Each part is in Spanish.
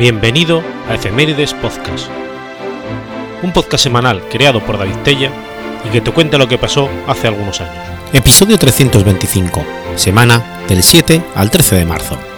Bienvenido a Efemérides Podcast, un podcast semanal creado por David Tella y que te cuenta lo que pasó hace algunos años. Episodio 325, semana del 7 al 13 de marzo.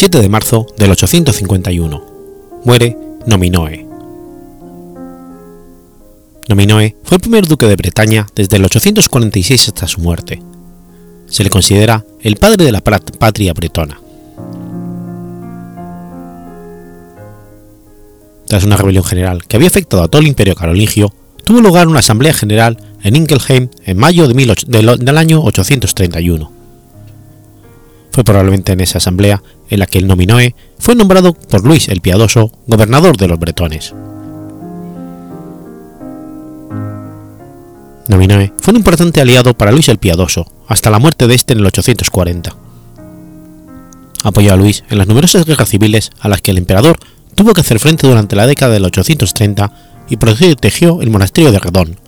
7 de marzo del 851. Muere Nominoe. Nominoe fue el primer duque de Bretaña desde el 846 hasta su muerte. Se le considera el padre de la patria bretona. Tras una rebelión general que había afectado a todo el imperio carolingio, tuvo lugar una asamblea general en Ingelheim en mayo de del año 831 fue probablemente en esa asamblea en la que el Nominoe fue nombrado por Luis el Piadoso gobernador de los bretones. Nominoe fue un importante aliado para Luis el Piadoso hasta la muerte de este en el 840. Apoyó a Luis en las numerosas guerras civiles a las que el emperador tuvo que hacer frente durante la década del 830 y protegió el monasterio de Redón,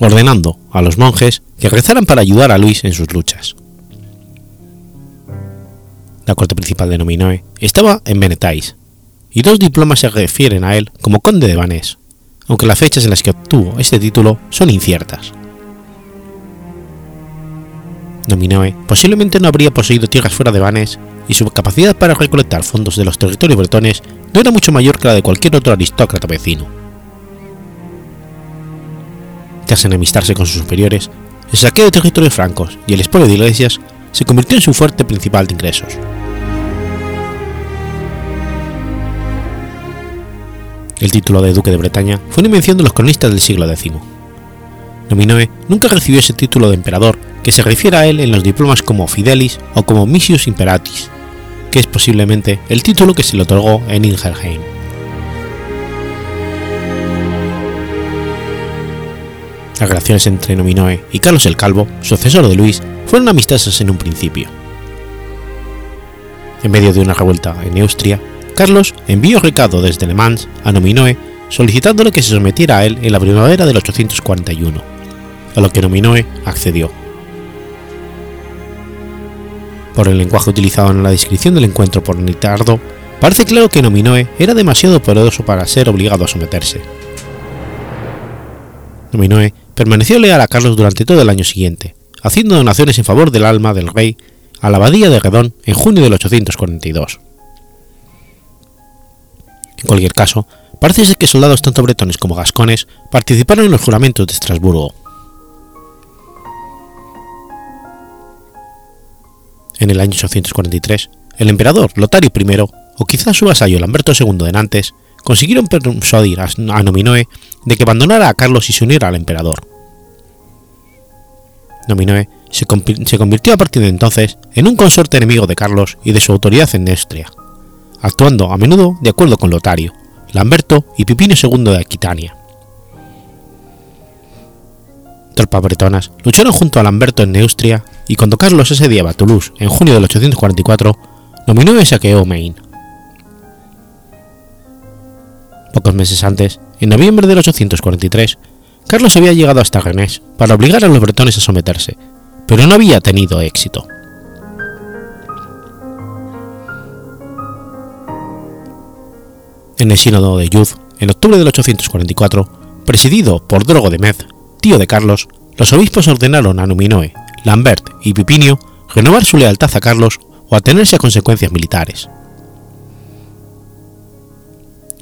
ordenando a los monjes que rezaran para ayudar a Luis en sus luchas la corte principal de Nominoe, estaba en Benetais, y dos diplomas se refieren a él como conde de Vanés, aunque las fechas en las que obtuvo este título son inciertas. Nominoe posiblemente no habría poseído tierras fuera de Vanés y su capacidad para recolectar fondos de los territorios bretones no era mucho mayor que la de cualquier otro aristócrata vecino. Tras enemistarse con sus superiores, el saqueo de territorios francos y el expolio de iglesias se convirtió en su fuerte principal de ingresos. El título de duque de Bretaña fue una invención de los cronistas del siglo X. Nominoe nunca recibió ese título de emperador que se refiere a él en los diplomas como Fidelis o como Missius Imperatis, que es posiblemente el título que se le otorgó en Ingelheim. Las relaciones entre Nominoe y Carlos el Calvo, sucesor de Luis, fueron amistosas en un principio. En medio de una revuelta en Neustria, Carlos envió recado desde Le Mans a Nominoe solicitándole que se sometiera a él en la primavera del 841, a lo que Nominoe accedió. Por el lenguaje utilizado en la descripción del encuentro por Nitardo, parece claro que Nominoe era demasiado poderoso para ser obligado a someterse. Nominoe permaneció leal a Carlos durante todo el año siguiente, haciendo donaciones en favor del alma del rey a la abadía de Redón en junio del 842. En cualquier caso, parece ser que soldados tanto bretones como gascones participaron en los juramentos de Estrasburgo. En el año 843, el emperador Lotario I, o quizás su vasallo Lamberto II de Nantes, consiguieron persuadir a Nominoe de que abandonara a Carlos y se uniera al emperador. Nominoe se, convirtió a partir de entonces en un consorte enemigo de Carlos y de su autoridad en Neustria actuando a menudo de acuerdo con Lotario, Lamberto y Pipino II de Aquitania. Tropas bretonas lucharon junto a Lamberto en Neustria y cuando Carlos asediaba Toulouse en junio del 844, nominó y saqueó Maine. Pocos meses antes, en noviembre del 843, Carlos había llegado hasta Rennes para obligar a los bretones a someterse, pero no había tenido éxito. En el sínodo de Yuz, en octubre del 844, presidido por Drogo de Mez, tío de Carlos, los obispos ordenaron a Numinoe, Lambert y Pipinio renovar su lealtad a Carlos o atenerse a consecuencias militares.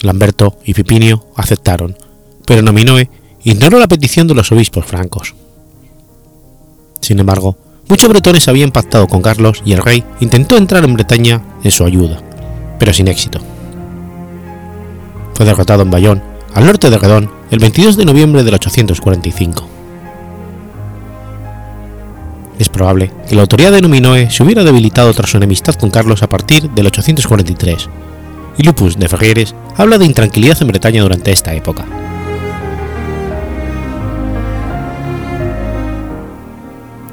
Lamberto y Pipinio aceptaron, pero Nominoe ignoró la petición de los obispos francos. Sin embargo, muchos bretones habían pactado con Carlos y el rey intentó entrar en Bretaña en su ayuda, pero sin éxito fue derrotado en Bayonne, al norte de Redón, el 22 de noviembre del 845. Es probable que la autoridad de Nominoe se hubiera debilitado tras su enemistad con Carlos a partir del 843, y Lupus de Ferrieres habla de intranquilidad en Bretaña durante esta época.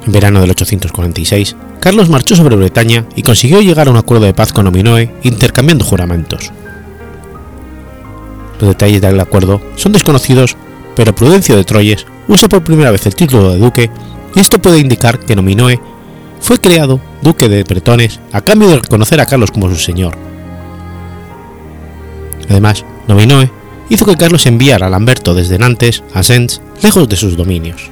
En verano del 846, Carlos marchó sobre Bretaña y consiguió llegar a un acuerdo de paz con Nominoe intercambiando juramentos. Los detalles del acuerdo son desconocidos, pero Prudencio de Troyes usa por primera vez el título de duque y esto puede indicar que Nominoe fue creado duque de Bretones a cambio de reconocer a Carlos como su señor. Además, Nominoe hizo que Carlos enviara a Lamberto desde Nantes a Sens, lejos de sus dominios.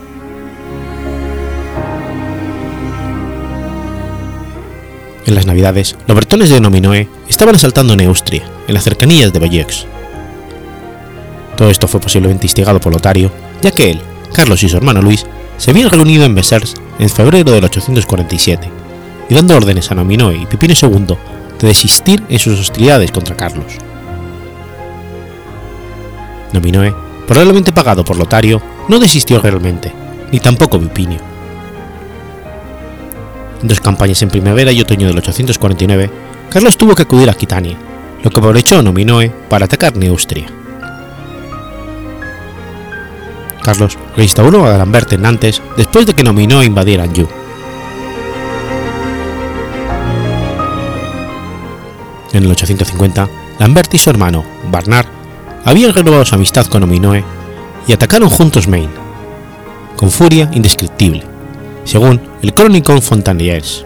En las Navidades, los bretones de Nominoe estaban asaltando Neustria, en las cercanías de Bayeux. Todo esto fue posiblemente instigado por Lotario, ya que él, Carlos y su hermano Luis se habían reunido en Bessers en febrero del 847, y dando órdenes a Nominoe y Pipino II de desistir en sus hostilidades contra Carlos. Nominoe, probablemente pagado por Lotario, no desistió realmente, ni tampoco Pipinio. En dos campañas en primavera y otoño del 849, Carlos tuvo que acudir a Aquitania, lo que aprovechó Nominoe para atacar Neustria. Carlos reinstauró a Lambert en Nantes después de que Nominoe invadiera Anjou. En el 850, Lambert y su hermano, Barnard, habían renovado su amistad con Nominoe y atacaron juntos Maine, con furia indescriptible, según el Chronicon Fontaniers.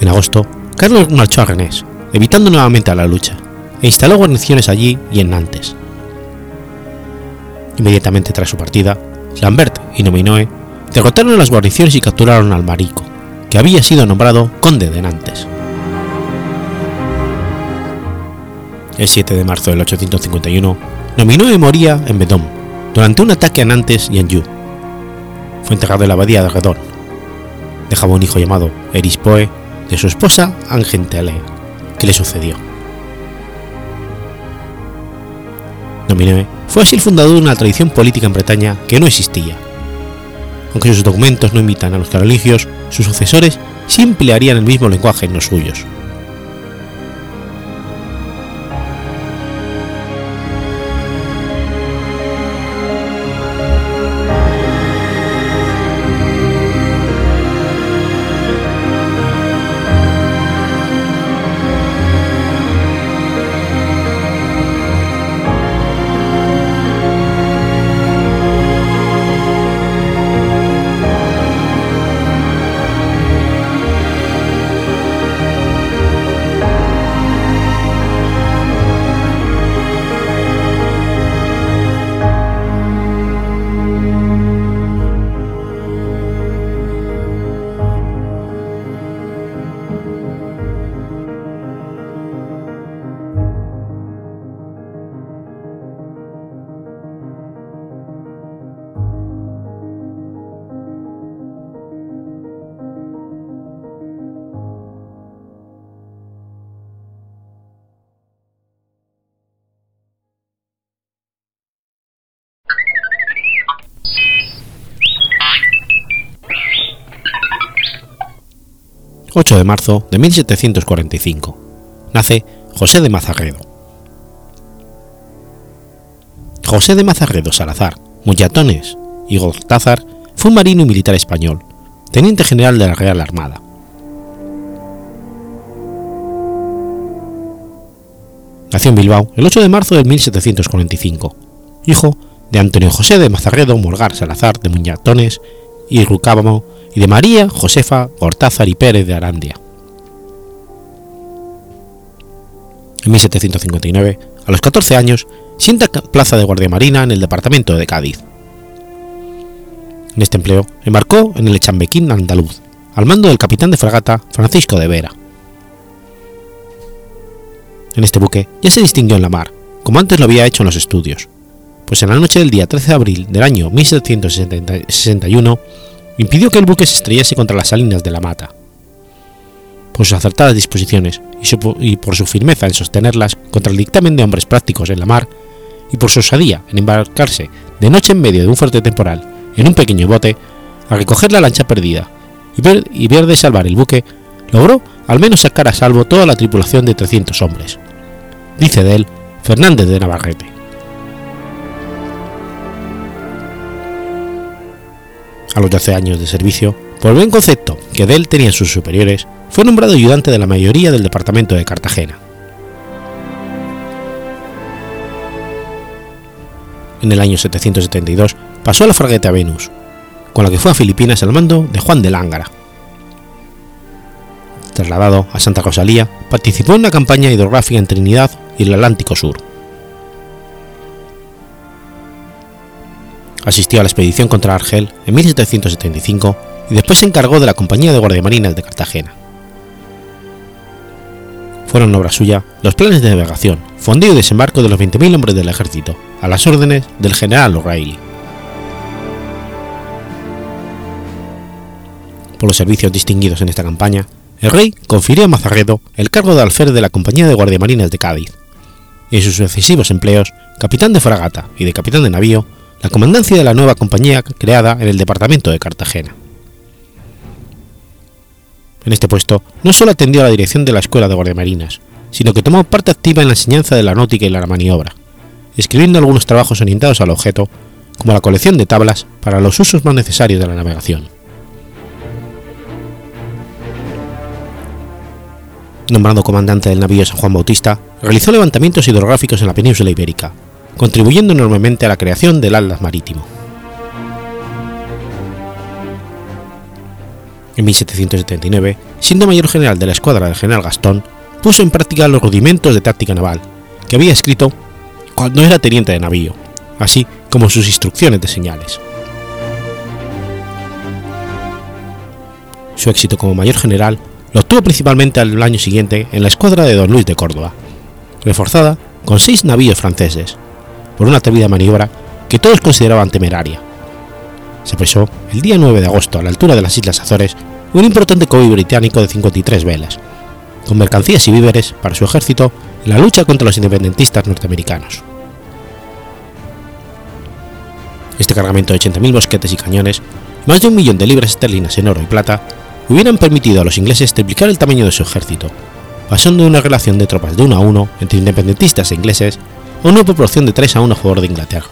En agosto, Carlos marchó a Rennes, evitando nuevamente a la lucha, e instaló guarniciones allí y en Nantes. Inmediatamente tras su partida, Lambert y Nominoe derrotaron las guarniciones y capturaron al Marico, que había sido nombrado conde de Nantes. El 7 de marzo del 851, Nominoe moría en Bedom durante un ataque a Nantes y Anjou. Fue enterrado en la abadía de Redon. Dejaba un hijo llamado Erispoe de su esposa Angentelea, que le sucedió. Nominoe fue así el fundador de una tradición política en Bretaña que no existía. Aunque sus documentos no imitan a los carolingios, sus sucesores sí emplearían el mismo lenguaje en los suyos. 8 de marzo de 1745. Nace José de Mazarredo. José de Mazarredo Salazar, Mullatones y Gortázar fue un marino y militar español, teniente general de la Real Armada. Nació en Bilbao el 8 de marzo de 1745, hijo de Antonio José de Mazarredo Morgar Salazar de Muñatones y Rucábamo y de María Josefa Gortázar y Pérez de Arandia. En 1759, a los 14 años, sienta plaza de guardia marina en el departamento de Cádiz. En este empleo embarcó en el Echambequín andaluz, al mando del capitán de fragata Francisco de Vera. En este buque ya se distinguió en la mar, como antes lo había hecho en los estudios, pues en la noche del día 13 de abril del año 1761 impidió que el buque se estrellase contra las salinas de la Mata. Por sus acertadas disposiciones y, por su firmeza en sostenerlas contra el dictamen de hombres prácticos en la mar, y por su osadía en embarcarse de noche en medio de un fuerte temporal en un pequeño bote a recoger la lancha perdida y ver, y ver de salvar el buque, logró al menos sacar a salvo toda la tripulación de 300 hombres. Dice de él Fernández de Navarrete. A los 12 años de servicio, por buen concepto que de él tenían sus superiores, fue nombrado ayudante de la mayoría del departamento de Cartagena. En el año 772 pasó a la fragata Venus, con la que fue a Filipinas al mando de Juan de Lángara. Trasladado a Santa Rosalía, participó en una campaña hidrográfica en Trinidad y el Atlántico Sur. Asistió a la expedición contra Argel en 1775 y después se encargó de la Compañía de Guardiamarinas de Cartagena. Fueron obra suya los planes de navegación, fondeo y desembarco de los 20.000 hombres del ejército, a las órdenes del general O'Reilly. Por los servicios distinguidos en esta campaña, el rey confirió a Mazarredo el cargo de alférez de la Compañía de Guardiamarinas de Cádiz, y en sus sucesivos empleos, capitán de fragata y de capitán de navío, la comandancia de la nueva compañía creada en el departamento de Cartagena. En este puesto no solo atendió a la dirección de la Escuela de Guardiamarinas, sino que tomó parte activa en la enseñanza de la náutica y la maniobra, escribiendo algunos trabajos orientados al objeto, como la colección de tablas para los usos más necesarios de la navegación. Nombrado comandante del navío San Juan Bautista, realizó levantamientos hidrográficos en la península ibérica, contribuyendo enormemente a la creación del Atlas Marítimo. En 1779, siendo mayor general de la escuadra del general Gastón, puso en práctica los rudimentos de táctica naval, que había escrito cuando era teniente de navío, así como sus instrucciones de señales. Su éxito como mayor general lo obtuvo principalmente al año siguiente en la escuadra de Don Luis de Córdoba, reforzada con seis navíos franceses, por una atrevida maniobra que todos consideraban temeraria. Se pesó el día 9 de agosto a la altura de las Islas Azores un importante convoy británico de 53 velas, con mercancías y víveres para su ejército en la lucha contra los independentistas norteamericanos. Este cargamento de 80.000 bosquetes y cañones, más de un millón de libras esterlinas en oro y plata, hubieran permitido a los ingleses triplicar el tamaño de su ejército, pasando de una relación de tropas de 1 a 1 entre independentistas e ingleses una proporción de 3 a 1 a favor de Inglaterra,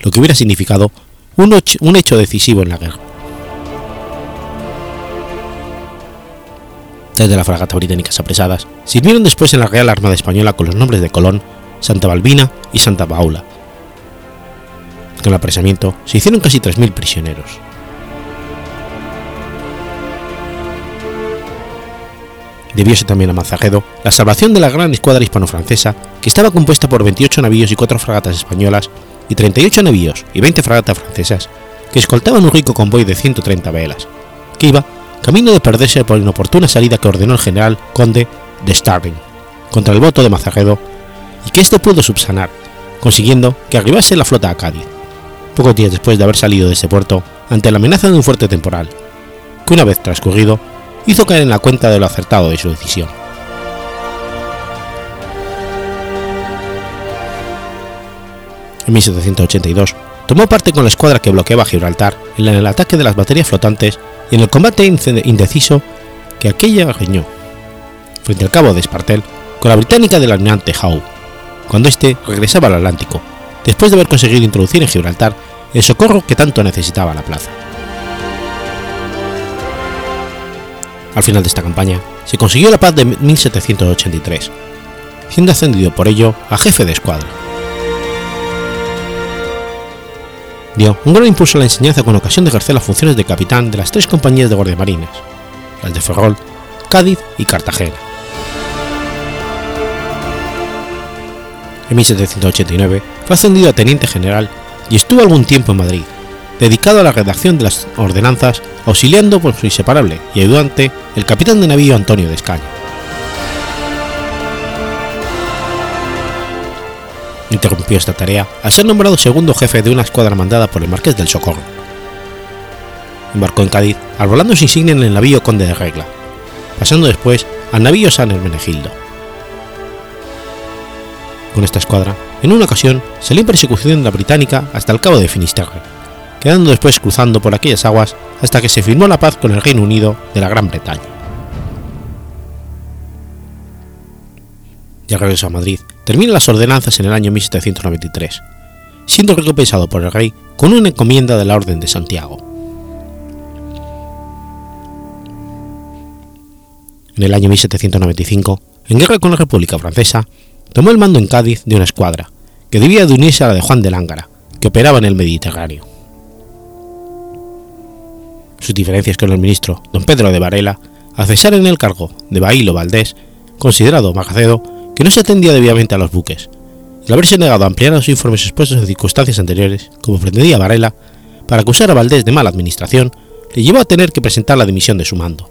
lo que hubiera significado un, hecho decisivo en la guerra. Desde la fragata británicas apresadas, sirvieron después en la Real Armada Española con los nombres de Colón, Santa Balbina y Santa Paula. Con el apresamiento se hicieron casi 3.000 prisioneros. Debióse también a Mazajedo la salvación de la gran escuadra hispano-francesa, que estaba compuesta por 28 navíos y 4 fragatas españolas, y 38 navíos y 20 fragatas francesas, que escoltaban un rico convoy de 130 velas, que iba camino de perderse por inoportuna salida que ordenó el general conde de Starling contra el voto de Mazajedo, y que éste pudo subsanar, consiguiendo que arribase la flota a Cádiz, pocos días después de haber salido de ese puerto ante la amenaza de un fuerte temporal, que una vez transcurrido hizo caer en la cuenta de lo acertado de su decisión. En 1782 tomó parte con la escuadra que bloqueaba Gibraltar en el ataque de las baterías flotantes y en el combate indeciso que aquella reñó frente al cabo de Espartel con la británica del almirante Howe, cuando éste regresaba al Atlántico, después de haber conseguido introducir en Gibraltar el socorro que tanto necesitaba la plaza. Al final de esta campaña, se consiguió la paz de 1783, siendo ascendido por ello a jefe de escuadra. Dio un gran impulso a la enseñanza con ocasión de ejercer las funciones de capitán de las tres compañías de guardiamarinas, las de Ferrol, Cádiz y Cartagena. En 1789 fue ascendido a teniente general y estuvo algún tiempo en Madrid, dedicado a la redacción de las ordenanzas, auxiliando por su inseparable y ayudante el capitán de navío Antonio de Escaña. Interrumpió esta tarea al ser nombrado segundo jefe de una escuadra mandada por el Marqués del Socorro. Embarcó en Cádiz, arbolando su insignia en el navío Conde de Regla, pasando después al navío San Hermenegildo. Con esta escuadra, en una ocasión, salió en persecución de la británica hasta el cabo de Finisterre, quedando después cruzando por aquellas aguas hasta que se firmó la paz con el Reino Unido de la Gran Bretaña. De regreso a Madrid, termina las ordenanzas en el año 1793, siendo recompensado por el rey con una encomienda de la Orden de Santiago. En el año 1795, en guerra con la República Francesa, tomó el mando en Cádiz de una escuadra, que debía de unirse a la de Juan de Lángara, que operaba en el Mediterráneo. Sus diferencias con el ministro don Pedro de Varela, al cesar en el cargo de Bailo Valdés, considerado Magacedo que no se atendía debidamente a los buques, al haberse negado a ampliar los informes expuestos en circunstancias anteriores, como pretendía Varela, para acusar a Valdés de mala administración, le llevó a tener que presentar la dimisión de su mando.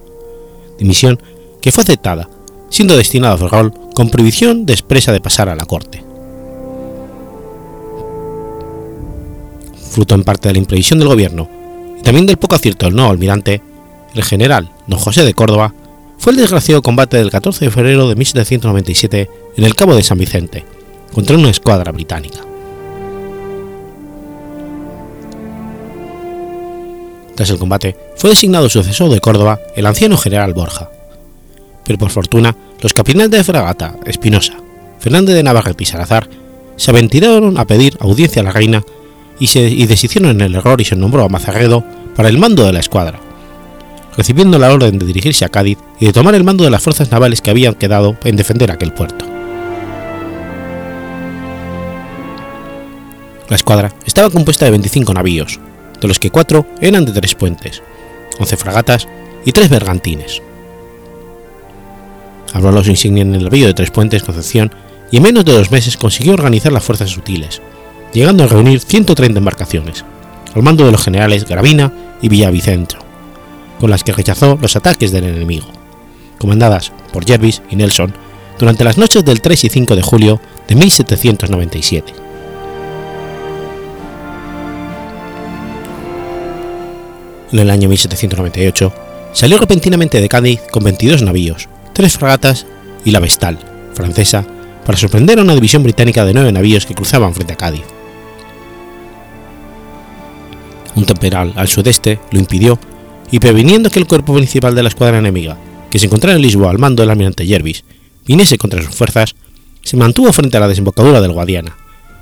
Dimisión que fue aceptada, siendo destinado a Ferrol con prohibición de expresa de pasar a la corte. Fruto en parte de la imprevisión del gobierno también del poco acierto del nuevo almirante, el general don José de Córdoba fue el desgraciado combate del 14 de febrero de 1797 en el Cabo de San Vicente, contra una escuadra británica. Tras el combate, fue designado sucesor de Córdoba el anciano general Borja. Pero por fortuna, los capitanes de fragata Espinosa, Fernández de Navarrete y Salazar se aventuraron a pedir audiencia a la reina y, se, deshicieron en el error y se nombró a Mazarredo para el mando de la escuadra, recibiendo la orden de dirigirse a Cádiz y de tomar el mando de las fuerzas navales que habían quedado en defender aquel puerto. La escuadra estaba compuesta de 25 navíos, de los que cuatro eran de tres puentes, 11 fragatas y tres bergantines. Habló los insignias en el navío de tres puentes Concepción y en menos de dos meses consiguió organizar las fuerzas sutiles, llegando a reunir 130 embarcaciones, al mando de los generales Gravina y Villavicencio, con las que rechazó los ataques del enemigo, comandadas por Jervis y Nelson durante las noches del 3 y 5 de julio de 1797. En el año 1798 salió repentinamente de Cádiz con 22 navíos, tres fragatas y la Vestal, francesa, para sorprender a una división británica de nueve navíos que cruzaban frente a Cádiz. Un temporal al sudeste lo impidió y previniendo que el cuerpo principal de la escuadra enemiga, que se encontraba en Lisboa al mando del almirante Jervis, viniese contra sus fuerzas, se mantuvo frente a la desembocadura del Guadiana,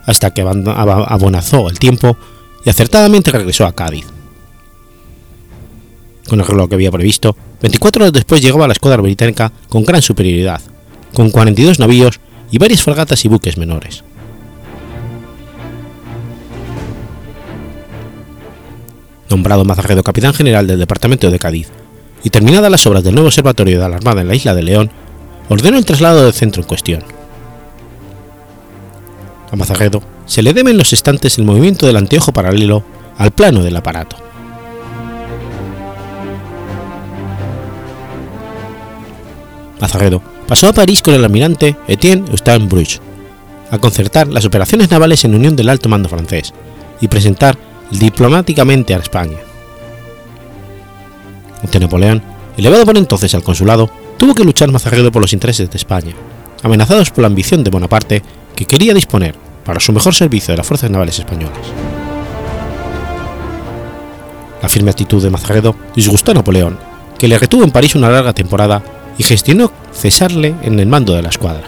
hasta que abonazó el tiempo y acertadamente regresó a Cádiz. Con el reloj que había previsto, 24 horas después llegaba la escuadra británica con gran superioridad, con 42 navíos y varias fragatas y buques menores. Nombrado Mazarredo capitán general del departamento de Cádiz, y terminadas las obras del nuevo observatorio de la Armada en la isla de León, ordenó el traslado del centro en cuestión. A Mazarredo se le debe en los estantes el movimiento del anteojo paralelo al plano del aparato. Mazarredo pasó a París con el almirante Etienne Eustache Bruch a concertar las operaciones navales en unión del alto mando francés y presentar diplomáticamente a España. Ante Napoleón, elevado por entonces al consulado, tuvo que luchar Mazarredo por los intereses de España, amenazados por la ambición de Bonaparte que quería disponer para su mejor servicio de las fuerzas navales españolas. La firme actitud de Mazarredo disgustó a Napoleón, que le retuvo en París una larga temporada y gestionó cesarle en el mando de la escuadra.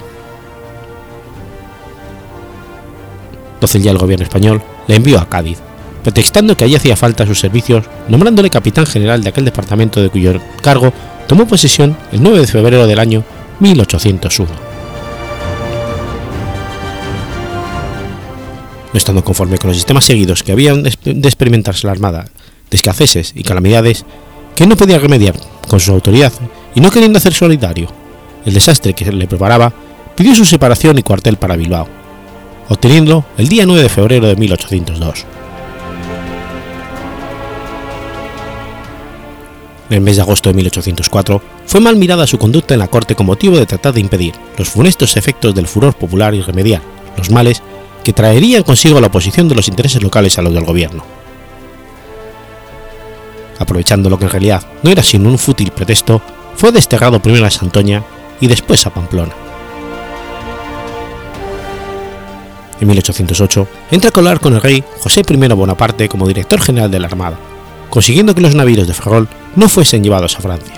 Entonces ya el gobierno español le envió a Cádiz, pretextando que allí hacía falta sus servicios, nombrándole capitán general de aquel departamento de cuyo cargo tomó posesión el 9 de febrero del año 1801. No estando conforme con los sistemas seguidos que habían de experimentarse la Armada, de escaseces y calamidades, que no podía remediar con su autoridad y no queriendo hacer solidario el desastre que le preparaba, pidió su separación y cuartel para Bilbao, obteniendo el día 9 de febrero de 1802. En el mes de agosto de 1804 fue mal mirada su conducta en la corte con motivo de tratar de impedir los funestos efectos del furor popular y remediar los males que traerían consigo la oposición de los intereses locales a los del gobierno. Aprovechando lo que en realidad no era sino un fútil pretexto, fue desterrado primero a Santoña y después a Pamplona. En 1808 entra a colar con el rey José I Bonaparte como director general de la Armada, consiguiendo que los navíos de Ferrol no fuesen llevados a Francia.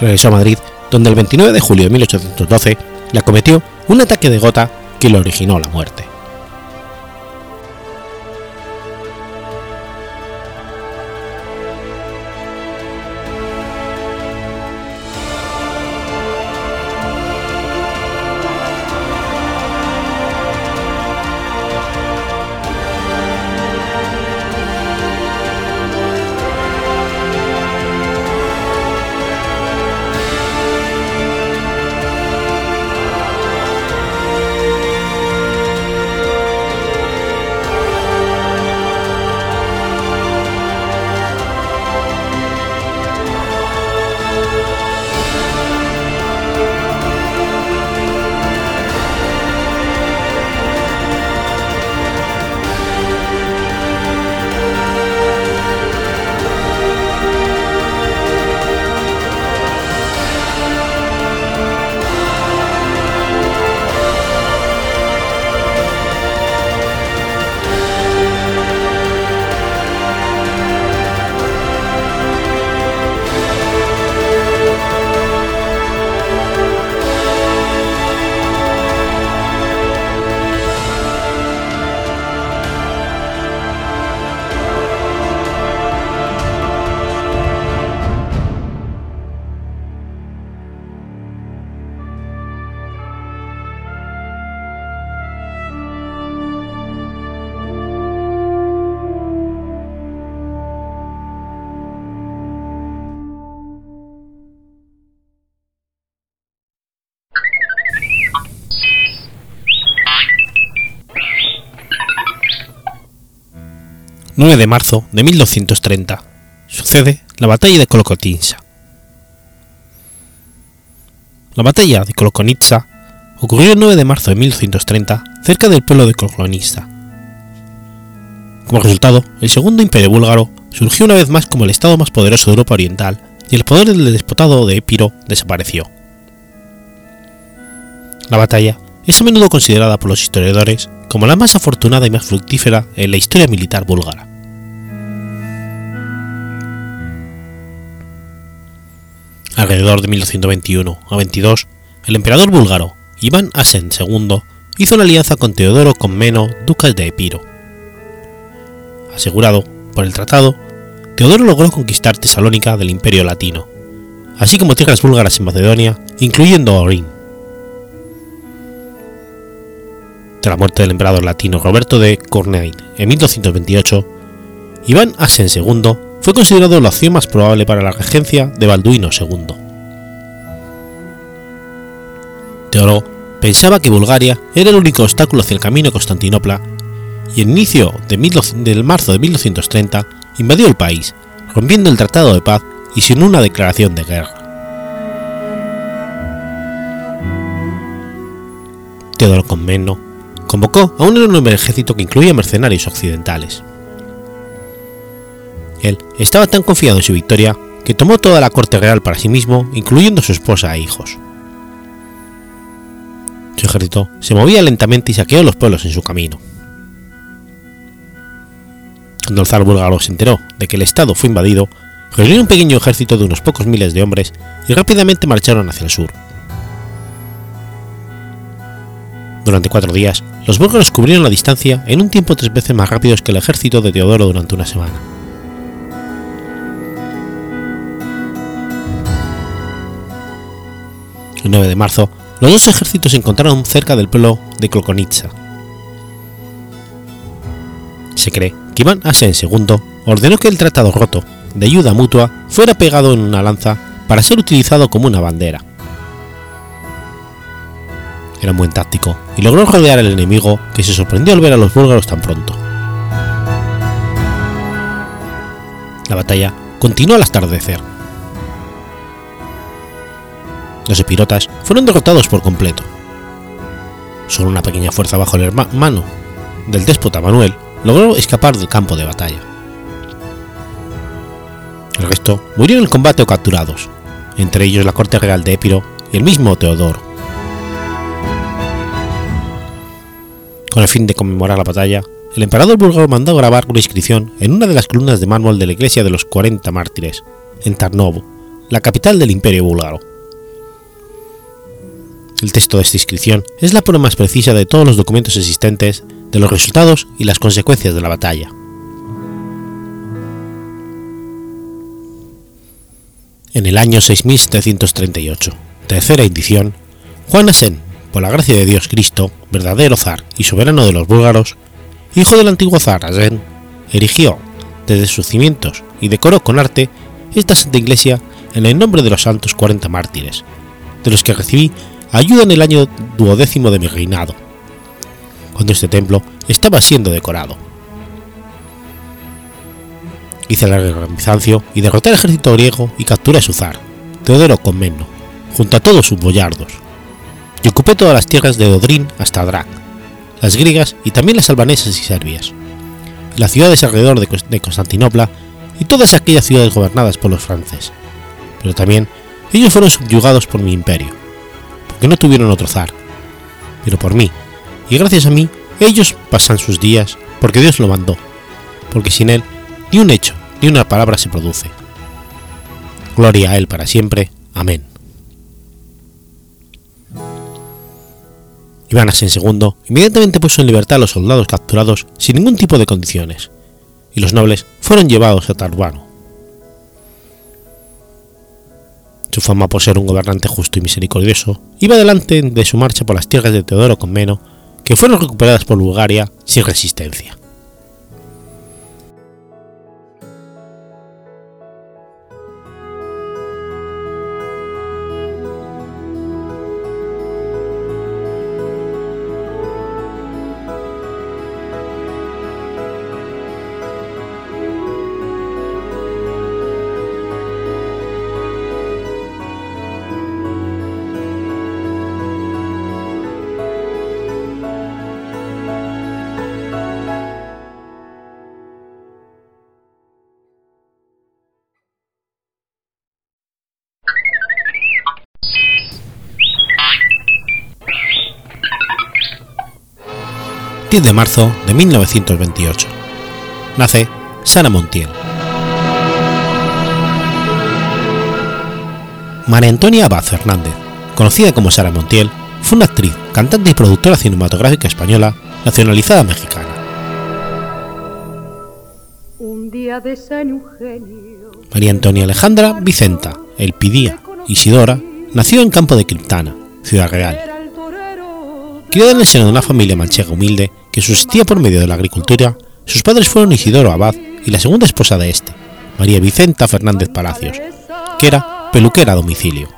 Regresó a Madrid, donde el 29 de julio de 1812 le acometió un ataque de gota que le originó la muerte. 9 de marzo de 1230. Sucede la batalla de Kolokotinsa. La batalla de Kolokonitsa ocurrió el 9 de marzo de 1230 cerca del pueblo de Kolokonitsa. Como resultado, el segundo imperio búlgaro surgió una vez más como el estado más poderoso de Europa Oriental y el poder del despotado de Epiro desapareció. La batalla es a menudo considerada por los historiadores como la más afortunada y más fructífera en la historia militar búlgara. Alrededor de 1221 a 22, el emperador búlgaro Iván Asen II hizo una alianza con Teodoro Comneno, ducas de Epiro. Asegurado por el tratado, Teodoro logró conquistar Tesalónica del Imperio Latino, así como tierras búlgaras en Macedonia, incluyendo Orín. Tras la muerte del emperador latino Roberto de Corneille en 1228, Iván Asen II fue considerado la opción más probable para la regencia de Balduino II. Teodoro pensaba que Bulgaria era el único obstáculo hacia el camino a Constantinopla y en inicio de del marzo de 1230 invadió el país, rompiendo el tratado de paz y sin una declaración de guerra. Teodoro Comneno convocó a un enorme ejército que incluía mercenarios occidentales. Él estaba tan confiado en su victoria que tomó toda la corte real para sí mismo, incluyendo su esposa e hijos. Su ejército se movía lentamente y saqueó los pueblos en su camino. Cuando el zar búlgaro se enteró de que el estado fue invadido, reunió un pequeño ejército de unos pocos miles de hombres y rápidamente marcharon hacia el sur. Durante cuatro días, los búlgaros cubrieron la distancia en un tiempo tres veces más rápido que el ejército de Teodoro durante una semana. El 9 de marzo, los dos ejércitos se encontraron cerca del pueblo de Klokonitsa. Se cree que Iván Asen II ordenó que el tratado roto de ayuda mutua fuera pegado en una lanza para ser utilizado como una bandera era un buen táctico y logró rodear al enemigo que se sorprendió al ver a los búlgaros tan pronto. La batalla continuó al atardecer. Los epirotas fueron derrotados por completo. Solo una pequeña fuerza bajo el hermano del déspota Manuel logró escapar del campo de batalla. El resto murieron en el combate o capturados, entre ellos la corte real de Épiro y el mismo Teodoro. Con el fin de conmemorar la batalla, el emperador búlgaro mandó grabar una inscripción en una de las columnas de mármol de la iglesia de los 40 mártires, en Tarnovo, la capital del imperio búlgaro. El texto de esta inscripción es la prueba más precisa de todos los documentos existentes de los resultados y las consecuencias de la batalla. En el año 6738, tercera edición, Juan Asen, por la gracia de Dios Cristo, verdadero zar y soberano de los búlgaros, hijo del antiguo zar Asen, erigió, desde sus cimientos y decoró con arte, esta santa iglesia en el nombre de los santos 40 mártires, de los que recibí ayuda en el año duodécimo de mi reinado, cuando este templo estaba siendo decorado. Hice la guerra en Bizancio y derroté al ejército griego y capturé a su zar, Teodoro Comneno, junto a todos sus boyardos, y ocupé todas las tierras de Odrín hasta Drag, las griegas y también las albanesas y serbias, las ciudades alrededor de Constantinopla y todas aquellas ciudades gobernadas por los franceses. Pero también ellos fueron subyugados por mi imperio, porque no tuvieron otro zar, pero por mí, y gracias a mí ellos pasan sus días porque Dios lo mandó, porque sin él ni un hecho ni una palabra se produce. Gloria a él para siempre. Amén. Iván Asen II inmediatamente puso en libertad a los soldados capturados sin ningún tipo de condiciones, y los nobles fueron llevados a Tarbano. Su fama por ser un gobernante justo y misericordioso iba adelante de su marcha por las tierras de Teodoro Comneno, que fueron recuperadas por Bulgaria sin resistencia. 10 de marzo de 1928. Nace Sara Montiel. María Antonia Abad Fernández, conocida como Sara Montiel, fue una actriz, cantante y productora cinematográfica española, nacionalizada mexicana. María Antonia Alejandra Vicenta, Elpidía Isidora nació en Campo de Criptana, Ciudad Real. Criada en el seno de una familia manchega humilde que subsistía por medio de la agricultura, sus padres fueron Isidoro Abad y la segunda esposa de este, María Vicenta Fernández Palacios, que era peluquera a domicilio.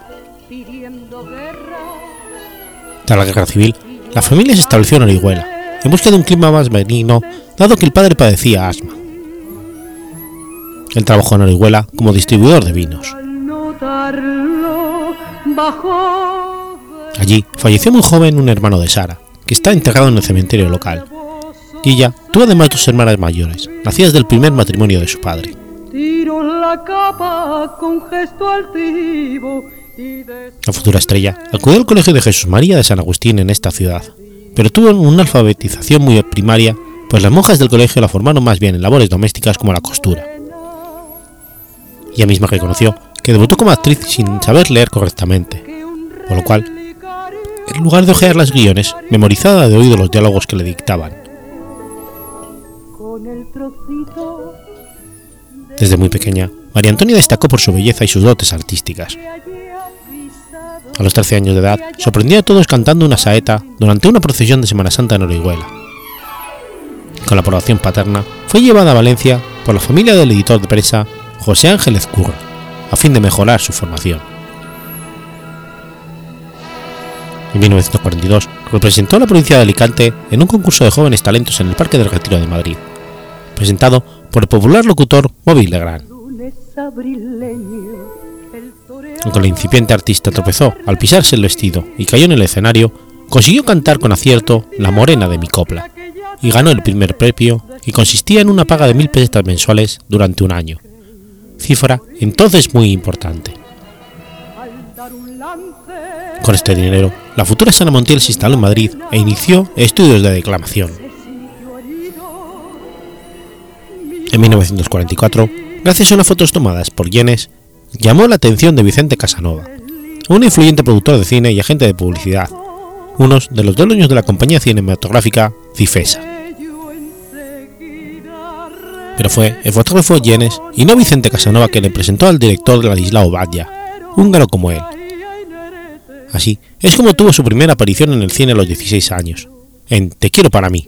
Tras la guerra civil, la familia se estableció en Orihuela, en busca de un clima más benigno, dado que el padre padecía asma. Él trabajó en Orihuela como distribuidor de vinos. Allí falleció muy joven un hermano de Sara, está enterrado en el cementerio local. Y ella tuvo además dos hermanas mayores, nacidas del primer matrimonio de su padre. La futura estrella acudió al Colegio de Jesús María de San Agustín en esta ciudad, pero tuvo una alfabetización muy primaria, pues las monjas del colegio la formaron más bien en labores domésticas como la costura. Ella misma reconoció que debutó como actriz sin saber leer correctamente, por lo cual, en lugar de ojear las guiones, memorizaba de oído los diálogos que le dictaban. Desde muy pequeña, María Antonia destacó por su belleza y sus dotes artísticas. A los 13 años de edad, sorprendió a todos cantando una saeta durante una procesión de Semana Santa en Orihuela. Con la aprobación paterna, fue llevada a Valencia por la familia del editor de prensa José Ángel Ezcurra, a fin de mejorar su formación. En 1942 representó a la provincia de Alicante en un concurso de jóvenes talentos en el Parque del Retiro de Madrid, presentado por el popular locutor Móvil Legrand. Aunque el incipiente artista tropezó al pisarse el vestido y cayó en el escenario, consiguió cantar con acierto La Morena de mi copla y ganó el primer premio que consistía en una paga de mil pesetas mensuales durante un año, cifra entonces muy importante. Con este dinero, la futura Sana Montiel se instaló en Madrid e inició estudios de declamación. En 1944, gracias a unas fotos tomadas por Yenes, llamó la atención de Vicente Casanova, un influyente productor de cine y agente de publicidad, uno de los dueños de la compañía cinematográfica Cifesa. Pero fue el fotógrafo Yenes y no Vicente Casanova que le presentó al director Ladislao Badja, húngaro como él. Así es como tuvo su primera aparición en el cine a los 16 años, en Te quiero para mí,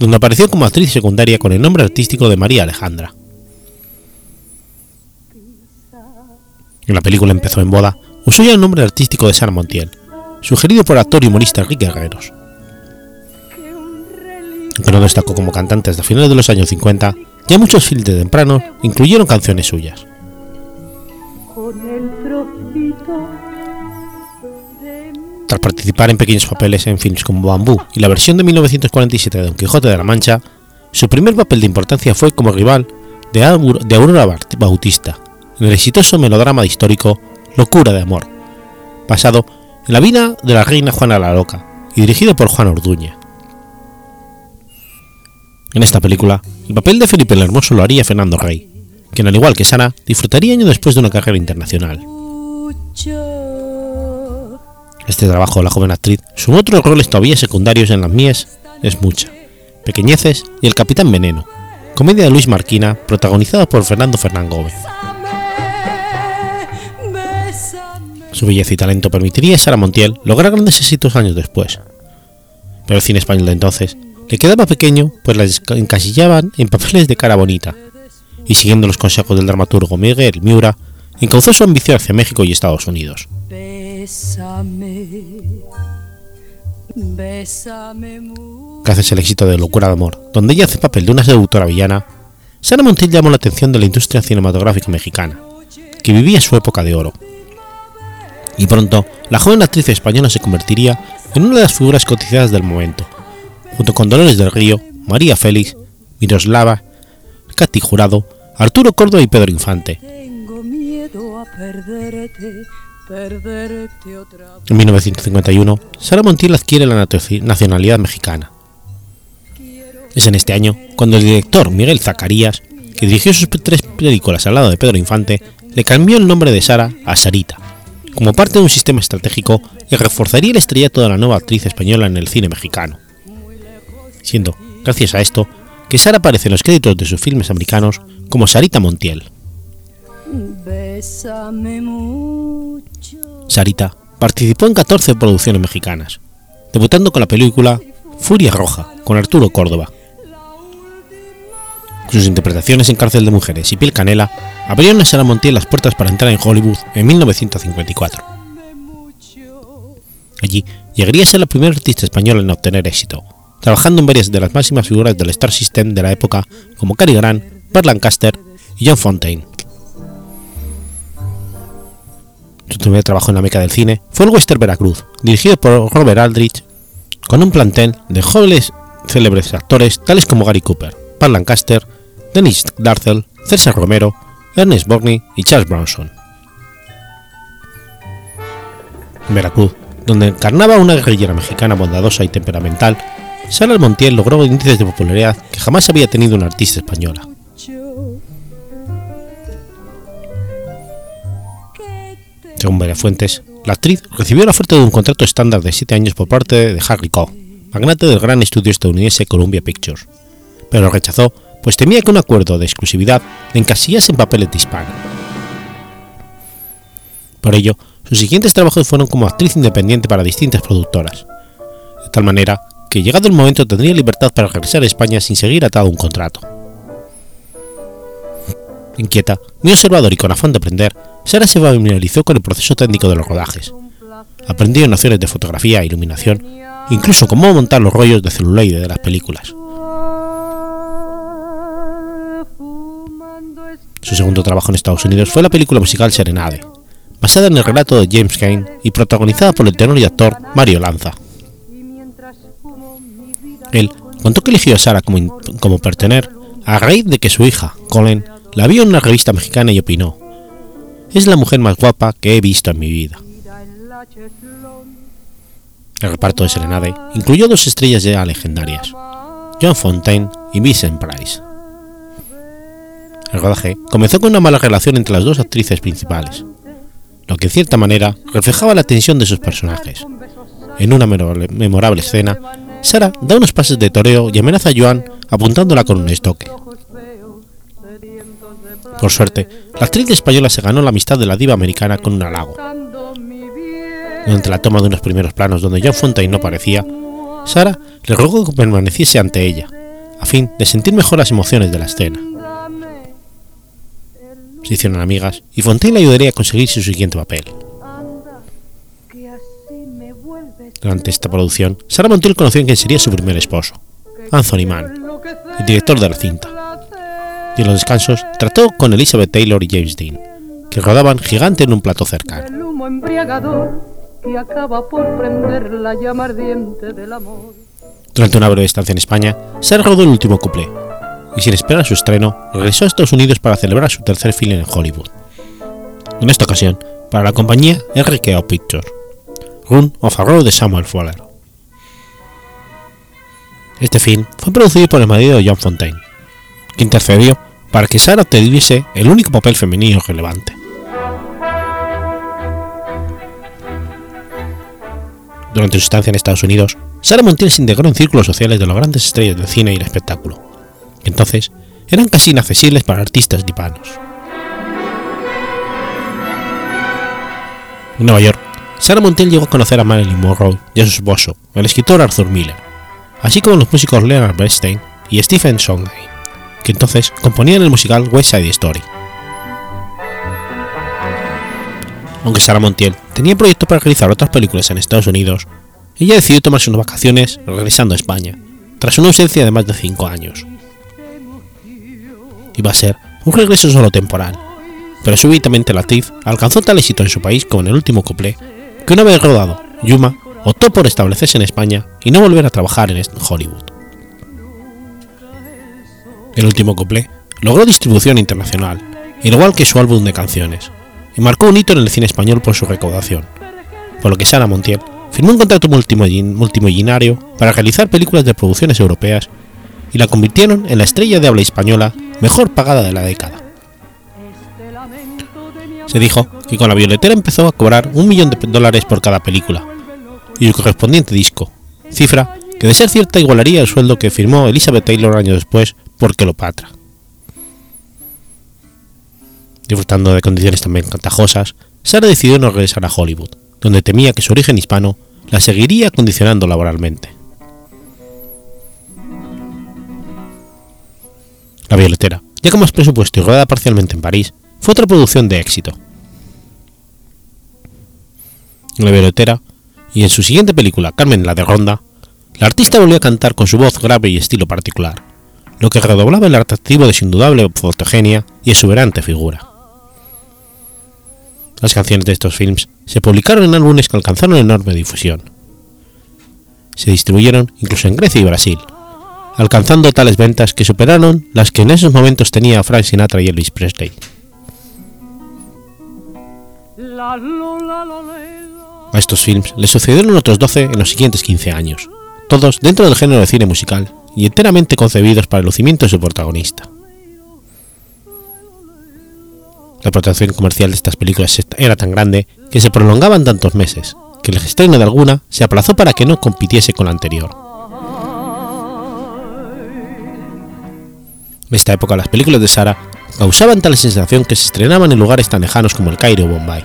donde apareció como actriz secundaria con el nombre artístico de María Alejandra. En la película Empezó en boda, usó ya el nombre artístico de Sara Montiel, sugerido por el actor y humorista Enrique Guerreros. Aunque no destacó como cantante hasta finales de los años 50, ya muchos films de temprano incluyeron canciones suyas. Tras participar en pequeños papeles en films como Bambú y la versión de 1947 de Don Quijote de la Mancha, su primer papel de importancia fue como rival de Aurora Bautista, en el exitoso melodrama histórico Locura de Amor, basado en la vida de la reina Juana la Loca y dirigido por Juan Orduña. En esta película, el papel de Felipe el Hermoso lo haría Fernando Rey, quien al igual que Sara disfrutaría años después de una carrera internacional. Este trabajo de la joven actriz sumó otros roles todavía secundarios en las mías es mucha, Pequeñeces y El Capitán Veneno, comedia de Luis Marquina protagonizada por Fernando Fernán Gómez. Su belleza y talento permitiría a Sara Montiel lograr grandes éxitos años después. Pero el cine español de entonces le quedaba pequeño, pues la encasillaban en papeles de cara bonita, y siguiendo los consejos del dramaturgo Miguel Miura, encauzó su ambición hacia México y Estados Unidos. Gracias al éxito de Locura de Amor, donde ella hace papel de una seductora villana, Sara Montiel llamó la atención de la industria cinematográfica mexicana, que vivía su época de oro. Y pronto, la joven actriz española se convertiría en una de las figuras cotizadas del momento, junto con Dolores del Río, María Félix, Miroslava, Katy Jurado, Arturo Córdoba y Pedro Infante. En 1951, Sara Montiel adquiere la nacionalidad mexicana. Es en este año cuando el director Miguel Zacarías, que dirigió sus tres películas al lado de Pedro Infante, le cambió el nombre de Sara a Sarita, como parte de un sistema estratégico que reforzaría el estrellato de la nueva actriz española en el cine mexicano. Siendo, gracias a esto, que Sara aparece en los créditos de sus filmes americanos como Sarita Montiel. Sarita participó en 14 producciones mexicanas, debutando con la película Furia Roja con Arturo Córdoba. Sus interpretaciones en Cárcel de Mujeres y Piel Canela abrieron a Sara Montiel las puertas para entrar en Hollywood en 1954. Allí llegaría a ser la primera artista española en obtener éxito, trabajando en varias de las máximas figuras del Star System de la época como Cary Grant, Bert Lancaster y John Fontaine. Su primer trabajo en la meca del cine fue el Western Veracruz, dirigido por Robert Aldrich, con un plantel de jóvenes célebres actores tales como Gary Cooper, Pat Lancaster, Dennis Darcel, César Romero, Ernest Borgney y Charles Bronson. Veracruz, donde encarnaba una guerrillera mexicana bondadosa y temperamental, Sara Montiel logró índices de popularidad que jamás había tenido una artista española. Según varias fuentes, la actriz recibió la oferta de un contrato estándar de 7 años por parte de Harry Coe, magnate del gran estudio estadounidense Columbia Pictures, pero lo rechazó pues temía que un acuerdo de exclusividad le encasillase en papeles de hispano. Por ello, sus siguientes trabajos fueron como actriz independiente para distintas productoras, de tal manera que llegado el momento tendría libertad para regresar a España sin seguir atado a un contrato. Inquieta, muy observador y con afán de aprender, Sara se familiarizó con el proceso técnico de los rodajes. Aprendió nociones de fotografía e iluminación, incluso cómo montar los rollos de celuloide de las películas. Su segundo trabajo en Estados Unidos fue la película musical Serenade, basada en el relato de James Cain y protagonizada por el tenor y actor Mario Lanza. Él contó que eligió a Sara como, como a raíz de que su hija, Colin, la vio en una revista mexicana y opinó, es la mujer más guapa que he visto en mi vida. El reparto de Serenade incluyó dos estrellas ya legendarias, John Fontaine y Vincent Price. El rodaje comenzó con una mala relación entre las dos actrices principales, lo que en cierta manera reflejaba la tensión de sus personajes. En una memorable escena, Sara da unos pases de toreo y amenaza a Joan apuntándola con un estoque. Por suerte, la actriz española se ganó la amistad de la diva americana con un halago. Durante la toma de unos primeros planos donde John Fontaine no aparecía, Sara le rogó que permaneciese ante ella, a fin de sentir mejor las emociones de la escena. Se hicieron amigas y Fontaine le ayudaría a conseguir su siguiente papel. Durante esta producción, Sara Montiel conoció a quien sería su primer esposo, Anthony Mann, el director de la cinta. Y en los descansos trató con Elizabeth Taylor y James Dean, que rodaban gigante en un plato cercano. Durante una breve estancia en España, Sara rodó el último cuplé, y sin esperar su estreno, regresó a Estados Unidos para celebrar su tercer film en Hollywood. En esta ocasión, para la compañía RKO Pictures, Run of a Road de Samuel Fuller. Este film fue producido por el marido de John Fontaine, que intercedió para que Sarah obtuviese el único papel femenino relevante. Durante su estancia en Estados Unidos, Sarah Montiel se integró en círculos sociales de las grandes estrellas del cine y el espectáculo, entonces eran casi inaccesibles para artistas dipanos. En Nueva York, Sarah Montiel llegó a conocer a Marilyn Monroe y a su esposo, el escritor Arthur Miller, así como los músicos Leonard Bernstein y Stephen Sondheim, que entonces componían el musical West Side Story. Aunque Sarah Montiel tenía proyectos para realizar otras películas en Estados Unidos, ella decidió tomarse unas vacaciones regresando a España, tras una ausencia de más de 5 años iba a ser un regreso solo temporal, pero súbitamente la actriz alcanzó tal éxito en su país como en el último couple que una vez rodado, Yuma optó por establecerse en España y no volver a trabajar en Hollywood. El último couple logró distribución internacional, igual que su álbum de canciones, y marcó un hito en el cine español por su recaudación, por lo que Sara Montiel firmó un contrato multimillonario para realizar películas de producciones europeas y la convirtieron en la estrella de habla española mejor pagada de la década. Se dijo que con la violetera empezó a cobrar un millón de dólares por cada película y el correspondiente disco, cifra que de ser cierta igualaría el sueldo que firmó Elizabeth Taylor años después por Cleopatra. Disfrutando de condiciones también ventajosas, Sara decidió no regresar a Hollywood, donde temía que su origen hispano la seguiría condicionando laboralmente. La Violetera, ya con más presupuesto y rodada parcialmente en París, fue otra producción de éxito. En La Violetera, y en su siguiente película, Carmen la de Ronda, la artista volvió a cantar con su voz grave y estilo particular, lo que redoblaba el atractivo de su indudable fotogenia y exuberante figura. Las canciones de estos films se publicaron en álbumes que alcanzaron enorme difusión. Se distribuyeron incluso en Grecia y Brasil, alcanzando tales ventas que superaron las que en esos momentos tenía Frank Sinatra y Elvis Presley. A estos films le sucedieron otros 12 en los siguientes 15 años, todos dentro del género de cine musical y enteramente concebidos para el lucimiento de su protagonista. La protección comercial de estas películas era tan grande que se prolongaban tantos meses, que el estreno de alguna se aplazó para que no compitiese con la anterior. En esta época las películas de Sara causaban tal sensación que se estrenaban en lugares tan lejanos como el Cairo o Bombay.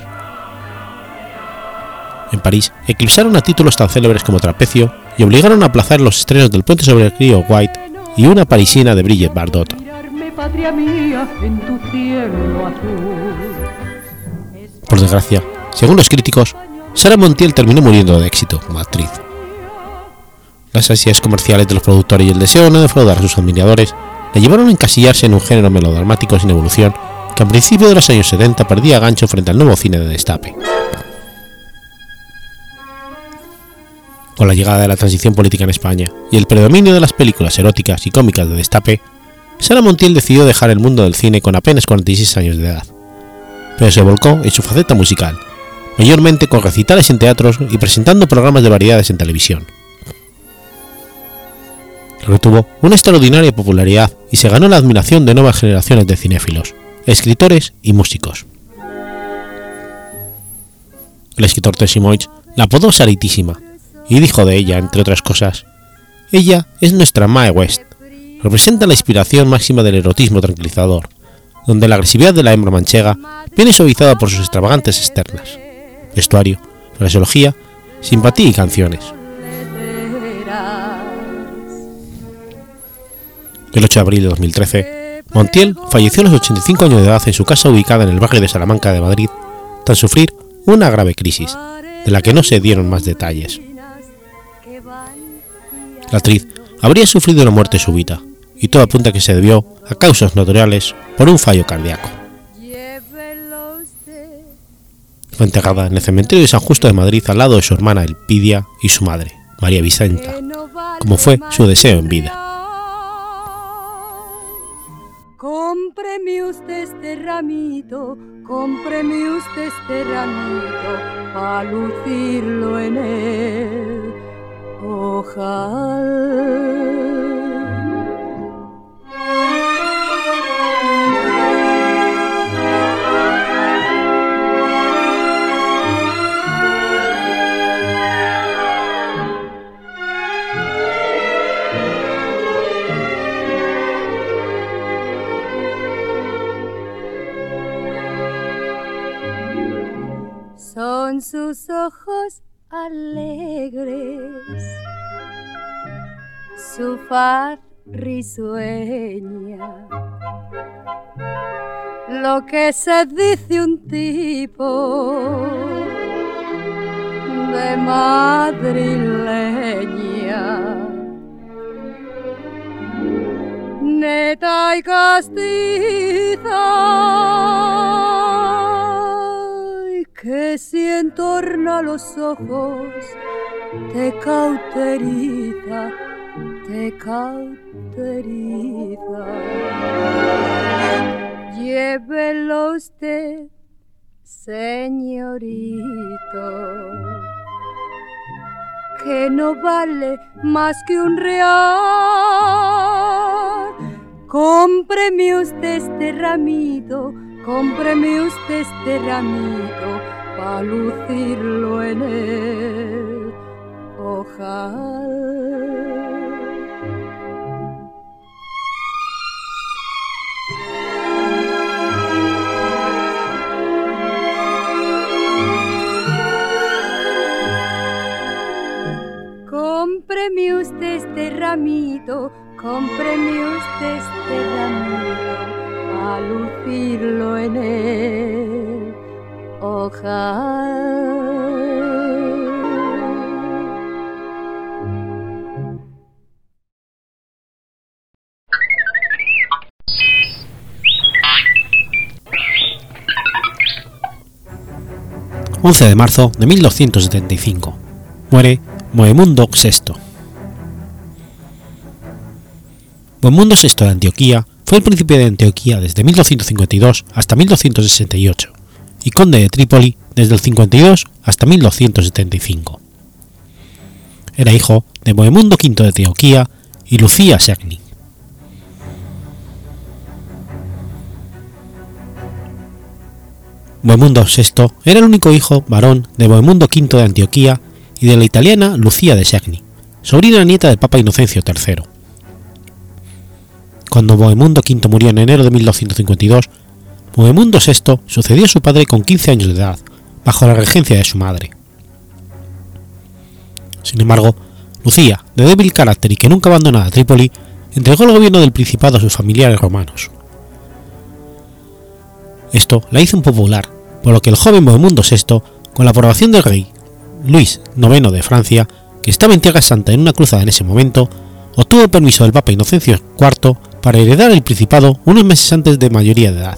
En París eclipsaron a títulos tan célebres como Trapecio y obligaron a aplazar los estrenos del Puente sobre el río White y una parisina de Brigitte Bardot. Por desgracia, según los críticos, Sara Montiel terminó muriendo de éxito como actriz. Las ansias comerciales de los productores y el deseo de no defraudar a sus admiradores le llevaron a encasillarse en un género melodramático sin evolución que a principios de los años 70 perdía gancho frente al nuevo cine de destape. Con la llegada de la transición política en España y el predominio de las películas eróticas y cómicas de destape, Sara Montiel decidió dejar el mundo del cine con apenas 46 años de edad, pero se volcó en su faceta musical, mayormente con recitales en teatros y presentando programas de variedades en televisión. Retuvo una extraordinaria popularidad y se ganó la admiración de nuevas generaciones de cinéfilos, escritores y músicos. El escritor Tessie la apodó Saritísima y dijo de ella, entre otras cosas, ella es nuestra Mae West, representa la inspiración máxima del erotismo tranquilizador, donde la agresividad de la hembra manchega viene suavizada por sus extravagantes externas, vestuario, fraseología, simpatía y canciones. El 8 de abril de 2013, Montiel falleció a los 85 años de edad en su casa ubicada en el barrio de Salamanca de Madrid, tras sufrir una grave crisis, de la que no se dieron más detalles. La actriz habría sufrido una muerte súbita, y todo apunta que se debió a causas naturales por un fallo cardíaco. Fue enterrada en el cementerio de San Justo de Madrid al lado de su hermana Elpidia y su madre, María Vicenta, como fue su deseo en vida. Cómpreme usted este ramito, cómpreme usted este ramito, para lucirlo en él. Ojalá. Son sus ojos alegres, su faz risueña. Lo que se dice un tipo de madrileña. Neta y castiza que si entorna los ojos te cauteriza, te cauteriza. Llévelo usted, señorito, que no vale más que un real cómpreme usted este ramito, cómpreme usted este ramito, para lucirlo en el ojal. Cómpreme usted este ramito, cómpreme usted este ramito, a lucirlo en el ojal. ...11 de marzo de 1275... ...muere Bohemundo VI. Bohemundo VI de Antioquía fue el príncipe de Antioquía desde 1252 hasta 1268 y conde de Trípoli desde el 52 hasta 1275. Era hijo de Bohemundo V de Antioquía y Lucía Segni. Bohemundo VI era el único hijo varón de Bohemundo V de Antioquía y de la italiana Lucía de Segni, sobrina nieta del Papa Inocencio III. Cuando Bohemundo V murió en enero de 1252, Bohemundo VI sucedió a su padre con 15 años de edad, bajo la regencia de su madre. Sin embargo, Lucía, de débil carácter y que nunca abandonaba Trípoli, entregó el gobierno del Principado a sus familiares romanos. Esto la hizo impopular, por lo que el joven Bohemundo VI, con la aprobación del rey Luis IX de Francia, que estaba en Tierra Santa en una cruzada en ese momento, obtuvo permiso del Papa Inocencio IV para heredar el Principado unos meses antes de mayoría de edad.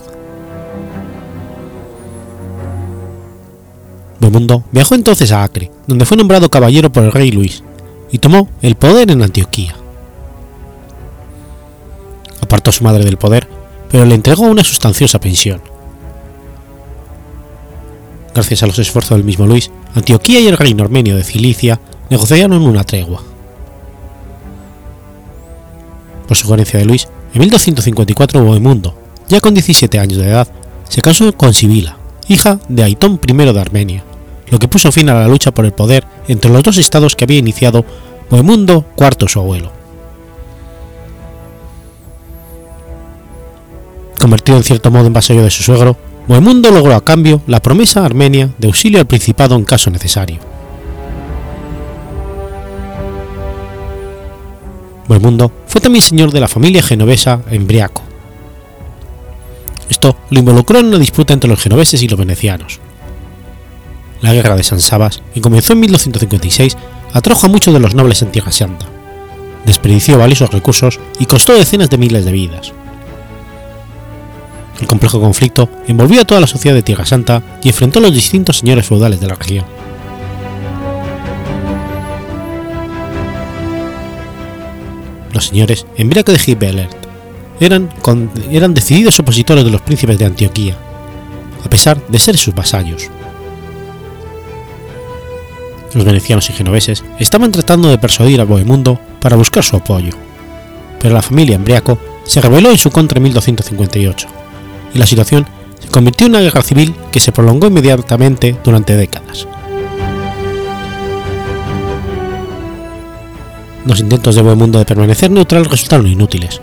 Bohemundo viajó entonces a Acre, donde fue nombrado caballero por el rey Luis, y tomó el poder en Antioquía. Apartó a su madre del poder, pero le entregó una sustanciosa pensión. Gracias a los esfuerzos del mismo Luis, Antioquía y el reino armenio de Cilicia negociaron una tregua. Por sugerencia de Luis, en 1254 Bohemundo, ya con 17 años de edad, se casó con Sibila, hija de Aitón I de Armenia, lo que puso fin a la lucha por el poder entre los dos estados que había iniciado Bohemundo IV su abuelo. Convertido en cierto modo en vasallo de su suegro, Bohemundo logró a cambio la promesa armenia de auxilio al principado en caso necesario. Bohemundo fue también señor de la familia genovesa Embriaco. Esto lo involucró en una disputa entre los genoveses y los venecianos. La guerra de San Sabas, que comenzó en 1256, atrajo a muchos de los nobles en Tierra Santa, desperdició valiosos recursos y costó decenas de miles de vidas. El complejo conflicto envolvió a toda la sociedad de Tierra Santa y enfrentó a los distintos señores feudales de la región. Los señores Embriaco de Gibelert eran, eran decididos opositores de los príncipes de Antioquía, a pesar de ser sus vasallos. Los venecianos y genoveses estaban tratando de persuadir a Bohemundo para buscar su apoyo, pero la familia Embriaco se rebeló en su contra en 1258 y la situación se convirtió en una guerra civil que se prolongó inmediatamente durante décadas. Los intentos de Bohemundo de permanecer neutral resultaron inútiles.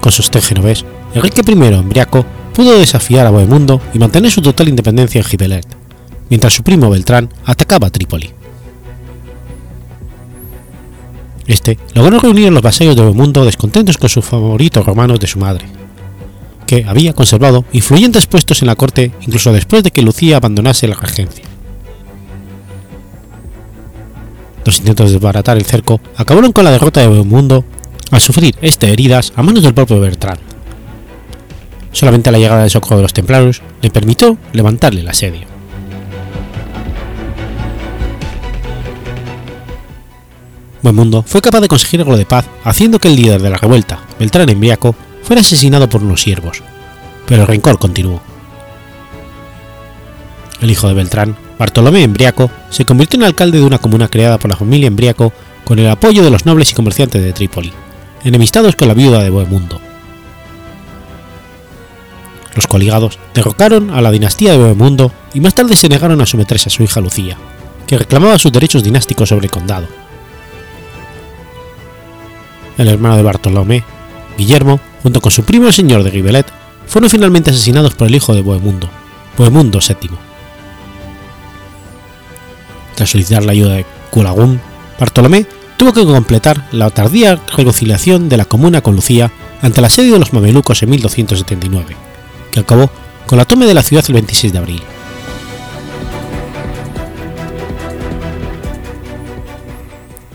Con sostén genovés, Enrique I Embriaco pudo desafiar a Bohemundo y mantener su total independencia en Gibelet, mientras su primo Beltrán atacaba a Trípoli. Este logró reunir a los vasallos de Bohemundo descontentos con sus favoritos romanos de su madre, que había conservado influyentes puestos en la corte incluso después de que Lucía abandonase la regencia. Los intentos de desbaratar el cerco acabaron con la derrota de Bohemundo al sufrir este heridas a manos del propio Bertrand. Solamente la llegada de socorro de los templarios le permitió levantarle el asedio. Bohemundo fue capaz de conseguir algo de paz haciendo que el líder de la revuelta, Beltrán Embriaco, fuera asesinado por unos siervos, pero el rencor continuó. El hijo de Beltrán, Bartolomé Embriaco, se convirtió en alcalde de una comuna creada por la familia Embriaco con el apoyo de los nobles y comerciantes de Trípoli, enemistados con la viuda de Bohemundo. Los coligados derrocaron a la dinastía de Bohemundo y más tarde se negaron a someterse a su hija Lucía, que reclamaba sus derechos dinásticos sobre el condado. El hermano de Bartolomé, Guillermo, junto con su primo el señor de Gibelet, fueron finalmente asesinados por el hijo de Bohemundo, Bohemundo VII. Tras solicitar la ayuda de Culagún, Bartolomé tuvo que completar la tardía reconciliación de la comuna con Lucía ante el asedio de los mamelucos en 1279, que acabó con la toma de la ciudad el 26 de abril.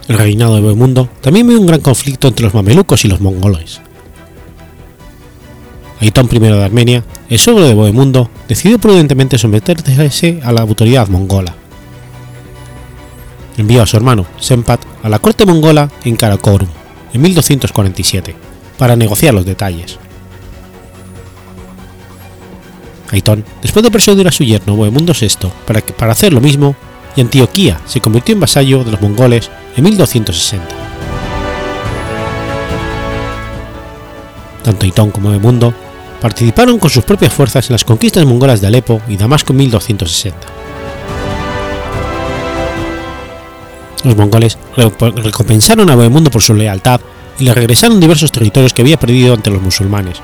El reinado de Bohemundo también vio un gran conflicto entre los mamelucos y los mongoles. Aitón I de Armenia, el suegro de Bohemundo, decidió prudentemente someterse a la autoridad mongola. Envió a su hermano, Sempat, a la corte mongola en Karakorum, en 1247, para negociar los detalles. Aitón, después de persuadir a su yerno Bohemundo VI para, que, para hacer lo mismo, y Antioquía se convirtió en vasallo de los mongoles en 1260. Tanto Aitón como Bohemundo participaron con sus propias fuerzas en las conquistas mongolas de Alepo y Damasco en 1260. Los mongoles recompensaron a Bohemundo por su lealtad y le regresaron diversos territorios que había perdido ante los musulmanes,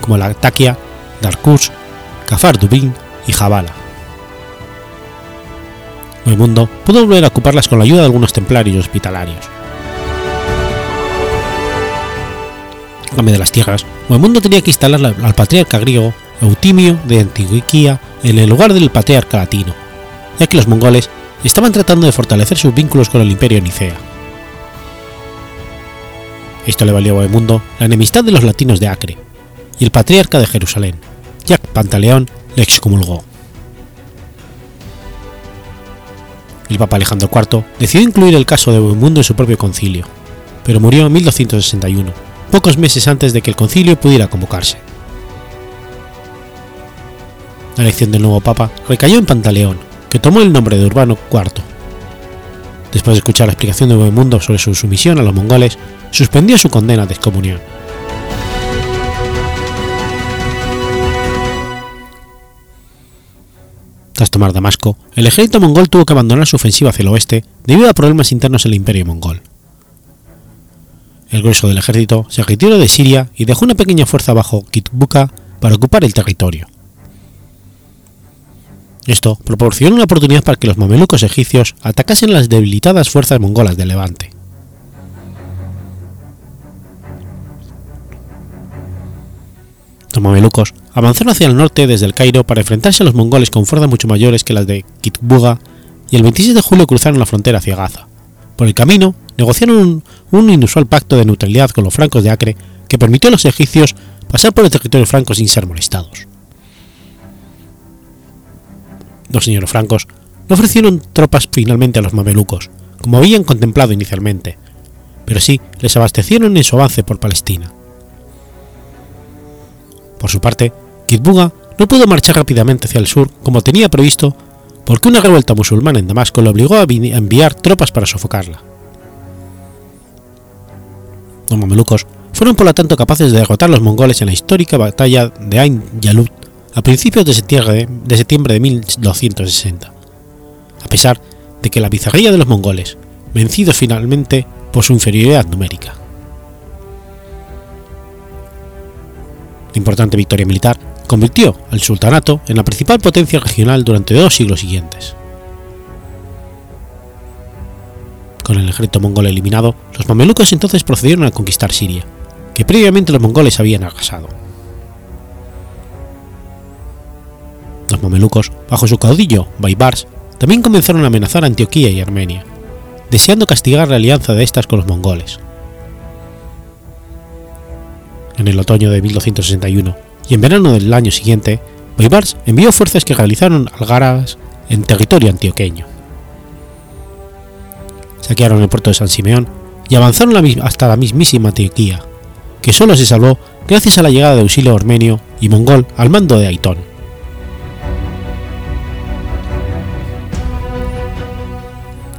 como la Takia, Darkush, Kafar Dubin y Jabala. Bohemundo pudo volver a ocuparlas con la ayuda de algunos templarios hospitalarios. A cambio de las tierras, Bohemundo tenía que instalar al patriarca griego Eutimio de Antioquía en el lugar del patriarca latino, ya que los mongoles estaban tratando de fortalecer sus vínculos con el imperio nicea. Esto le valió a Bohemundo la enemistad de los latinos de Acre, y el patriarca de Jerusalén, Jack Pantaleón, le excomulgó. El Papa Alejandro IV decidió incluir el caso de Bohemundo en su propio concilio, pero murió en 1261, pocos meses antes de que el concilio pudiera convocarse. La elección del nuevo Papa recayó en Pantaleón, que tomó el nombre de Urbano IV. Después de escuchar la explicación de Bohemundo sobre su sumisión a los mongoles, suspendió su condena de excomunión. Tras tomar Damasco, el ejército mongol tuvo que abandonar su ofensiva hacia el oeste debido a problemas internos en el imperio mongol. El grueso del ejército se retiró de Siria y dejó una pequeña fuerza bajo Kitbuka para ocupar el territorio. Esto proporcionó una oportunidad para que los mamelucos egipcios atacasen las debilitadas fuerzas mongolas de Levante. Los mamelucos avanzaron hacia el norte desde el Cairo para enfrentarse a los mongoles con fuerzas mucho mayores que las de Kitbuga y el 26 de julio cruzaron la frontera hacia Gaza. Por el camino, negociaron un, un, inusual pacto de neutralidad con los francos de Acre que permitió a los egipcios pasar por el territorio franco sin ser molestados. Los señores francos no ofrecieron tropas finalmente a los mamelucos, como habían contemplado inicialmente, pero sí les abastecieron en su avance por Palestina. Por su parte, Kitbuga no pudo marchar rápidamente hacia el sur como tenía previsto porque una revuelta musulmana en Damasco le obligó a enviar tropas para sofocarla. Los mamelucos fueron por lo tanto capaces de derrotar a los mongoles en la histórica batalla de Ain Yalut a principios de septiembre de, septiembre de 1260, a pesar de que la bizarría de los mongoles, vencidos finalmente por su inferioridad numérica. La importante victoria militar convirtió al sultanato en la principal potencia regional durante dos siglos siguientes. Con el ejército mongol eliminado, los mamelucos entonces procedieron a conquistar Siria, que previamente los mongoles habían arrasado. Los mamelucos, bajo su caudillo, Baibars, también comenzaron a amenazar a Antioquía y Armenia, deseando castigar la alianza de estas con los mongoles. En el otoño de 1261 y en verano del año siguiente, Baibars envió fuerzas que realizaron algaras en territorio antioqueño. Saquearon el puerto de San Simeón y avanzaron hasta la mismísima Antioquía, que solo se salvó gracias a la llegada de auxilio armenio y mongol al mando de Aitón.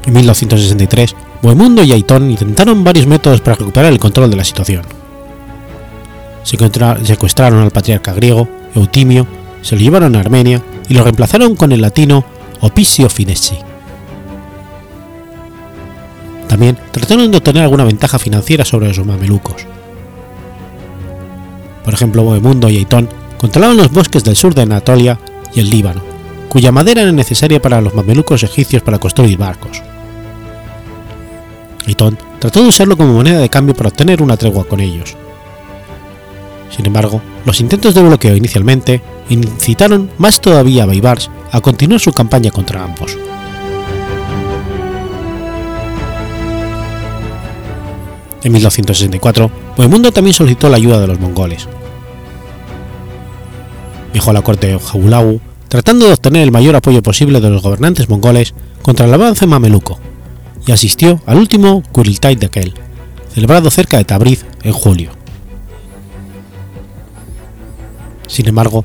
En 1263, Bohemundo y Aitón intentaron varios métodos para recuperar el control de la situación. Secuestraron al patriarca griego, Eutimio, se lo llevaron a Armenia y lo reemplazaron con el latino Opisio Finesci. También trataron de obtener alguna ventaja financiera sobre los mamelucos. Por ejemplo, Bohemundo y Aitón controlaban los bosques del sur de Anatolia y el Líbano, cuya madera era necesaria para los mamelucos egipcios para construir barcos. Aitón trató de usarlo como moneda de cambio para obtener una tregua con ellos. Sin embargo, los intentos de bloqueo inicialmente incitaron más todavía a Baibars a continuar su campaña contra ambos. En 1264, Bohemundo también solicitó la ayuda de los mongoles. Viajó a la corte de Jaulagu tratando de obtener el mayor apoyo posible de los gobernantes mongoles contra el avance mameluco, y asistió al último Kuriltai de aquel, celebrado cerca de Tabriz en julio. Sin embargo,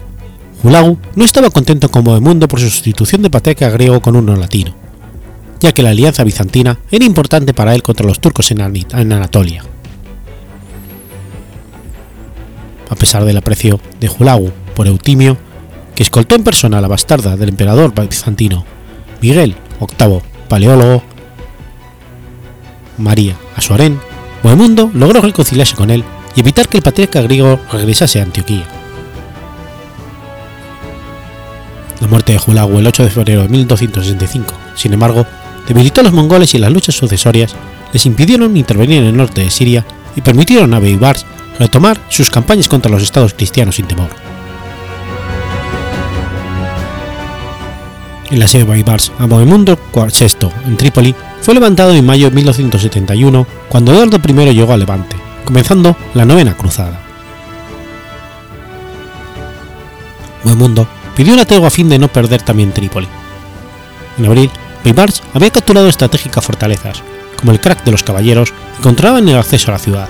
Hulagu no estaba contento con Bohemundo por su sustitución de patriarca griego con uno latino, ya que la alianza bizantina era importante para él contra los turcos en Anatolia. A pesar del aprecio de Hulagu por Eutimio, que escoltó en persona a la bastarda del emperador bizantino Miguel VIII Paleólogo, María Asuarén, Bohemundo logró reconciliarse con él y evitar que el patriarca griego regresase a Antioquía. La muerte de Hulagu el 8 de febrero de 1265, sin embargo, debilitó a los mongoles y las luchas sucesorias les impidieron intervenir en el norte de Siria y permitieron a Beibars retomar sus campañas contra los estados cristianos sin temor. El asedio de Baibars a Bohemundo VI en Trípoli fue levantado en mayo de 1271 cuando Eduardo I llegó a Levante, comenzando la novena cruzada. Bohemundo pidió una tregua a fin de no perder también Trípoli. En abril, Baibars había capturado estratégicas fortalezas, como el crack de los caballeros, y controlaban el acceso a la ciudad.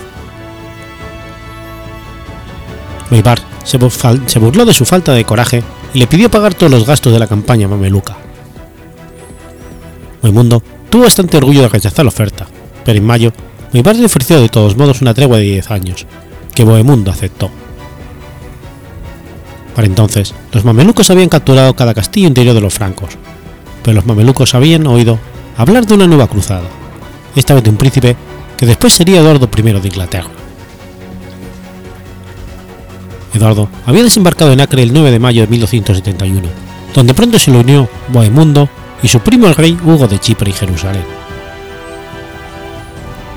Baibars se burló de su falta de coraje y le pidió pagar todos los gastos de la campaña mameluca. Bohemundo tuvo bastante orgullo de rechazar la oferta, pero en mayo Baibars le ofreció de todos modos una tregua de 10 años, que Bohemundo aceptó. Para entonces, los mamelucos habían capturado cada castillo interior de los francos, pero los mamelucos habían oído hablar de una nueva cruzada, esta vez de un príncipe que después sería Eduardo I de Inglaterra. Eduardo había desembarcado en Acre el 9 de mayo de 1271, donde pronto se le unió Bohemundo y su primo el rey Hugo de Chipre y Jerusalén.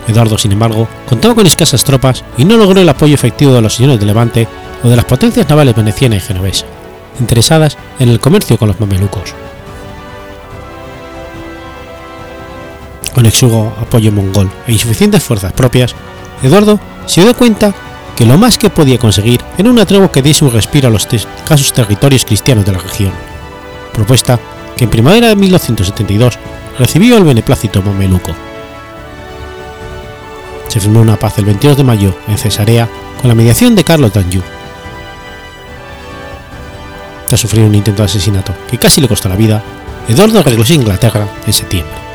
Eduardo, sin embargo, contaba con escasas tropas y no logró el apoyo efectivo de los señores de Levante o de las potencias navales veneciana y genovesa, interesadas en el comercio con los mamelucos. Con exugo apoyo mongol e insuficientes fuerzas propias, Eduardo se dio cuenta que lo más que podía conseguir era una tregua que diese un respiro a los escasos territorios cristianos de la región, propuesta que en primavera de 1272 recibió el beneplácito mameluco. Se firmó una paz el 22 de mayo en Cesarea con la mediación de Carlos d'Anjou. Tras sufrir un intento de asesinato que casi le costó la vida, Eduardo regresó a Inglaterra en septiembre.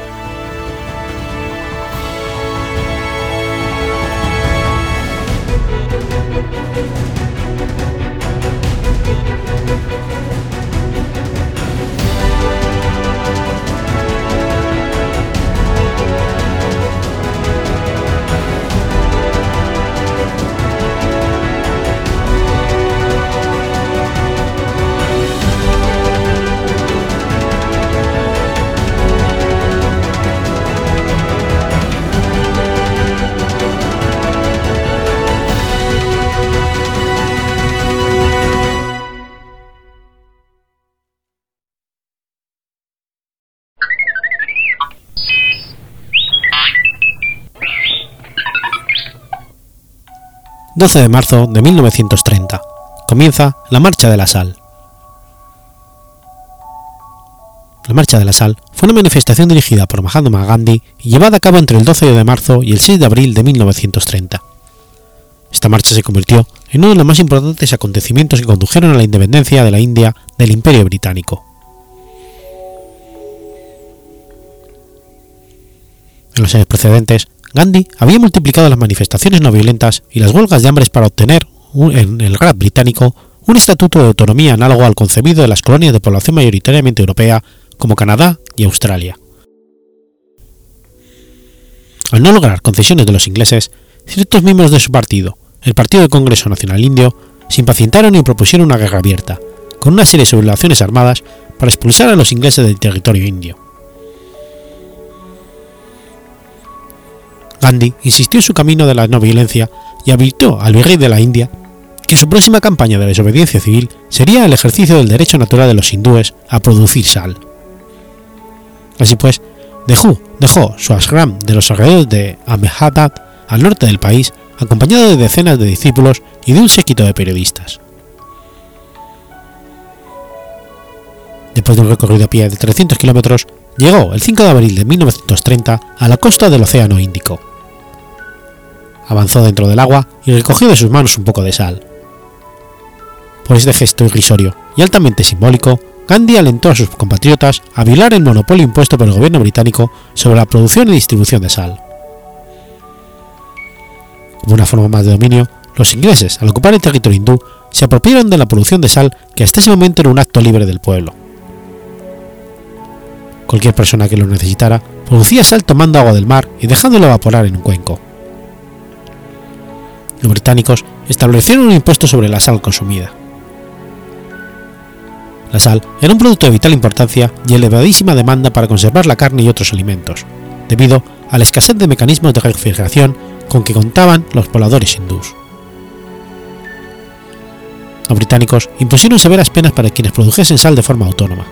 12 de marzo de 1930. Comienza la Marcha de la Sal. La Marcha de la Sal fue una manifestación dirigida por Mahatma Gandhi y llevada a cabo entre el 12 de marzo y el 6 de abril de 1930. Esta marcha se convirtió en uno de los más importantes acontecimientos que condujeron a la independencia de la India del Imperio Británico. En los años precedentes, Gandhi había multiplicado las manifestaciones no violentas y las huelgas de hambre para obtener en el GRAD británico un estatuto de autonomía análogo al concebido de las colonias de población mayoritariamente europea como Canadá y Australia. Al no lograr concesiones de los ingleses, ciertos miembros de su partido, el Partido del Congreso Nacional Indio, se impacientaron y propusieron una guerra abierta, con una serie de sublevaciones armadas para expulsar a los ingleses del territorio indio. Gandhi insistió en su camino de la no violencia y habilitó al virrey de la India que su próxima campaña de desobediencia civil sería el ejercicio del derecho natural de los hindúes a producir sal. Así pues, dejó, dejó su ashram de los alrededores de Ahmedabad al norte del país, acompañado de decenas de discípulos y de un séquito de periodistas. Después de un recorrido a pie de 300 kilómetros, llegó el 5 de abril de 1930 a la costa del Océano Índico. Avanzó dentro del agua y recogió de sus manos un poco de sal. Por este gesto irrisorio y altamente simbólico, Gandhi alentó a sus compatriotas a violar el monopolio impuesto por el gobierno británico sobre la producción y distribución de sal. Como una forma más de dominio, los ingleses, al ocupar el territorio hindú, se apropiaron de la producción de sal que hasta ese momento era un acto libre del pueblo. Cualquier persona que lo necesitara producía sal tomando agua del mar y dejándolo evaporar en un cuenco. Los británicos establecieron un impuesto sobre la sal consumida. La sal era un producto de vital importancia y elevadísima demanda para conservar la carne y otros alimentos, debido a la escasez de mecanismos de refrigeración con que contaban los pobladores hindús. Los británicos impusieron severas penas para quienes produjesen sal de forma autónoma.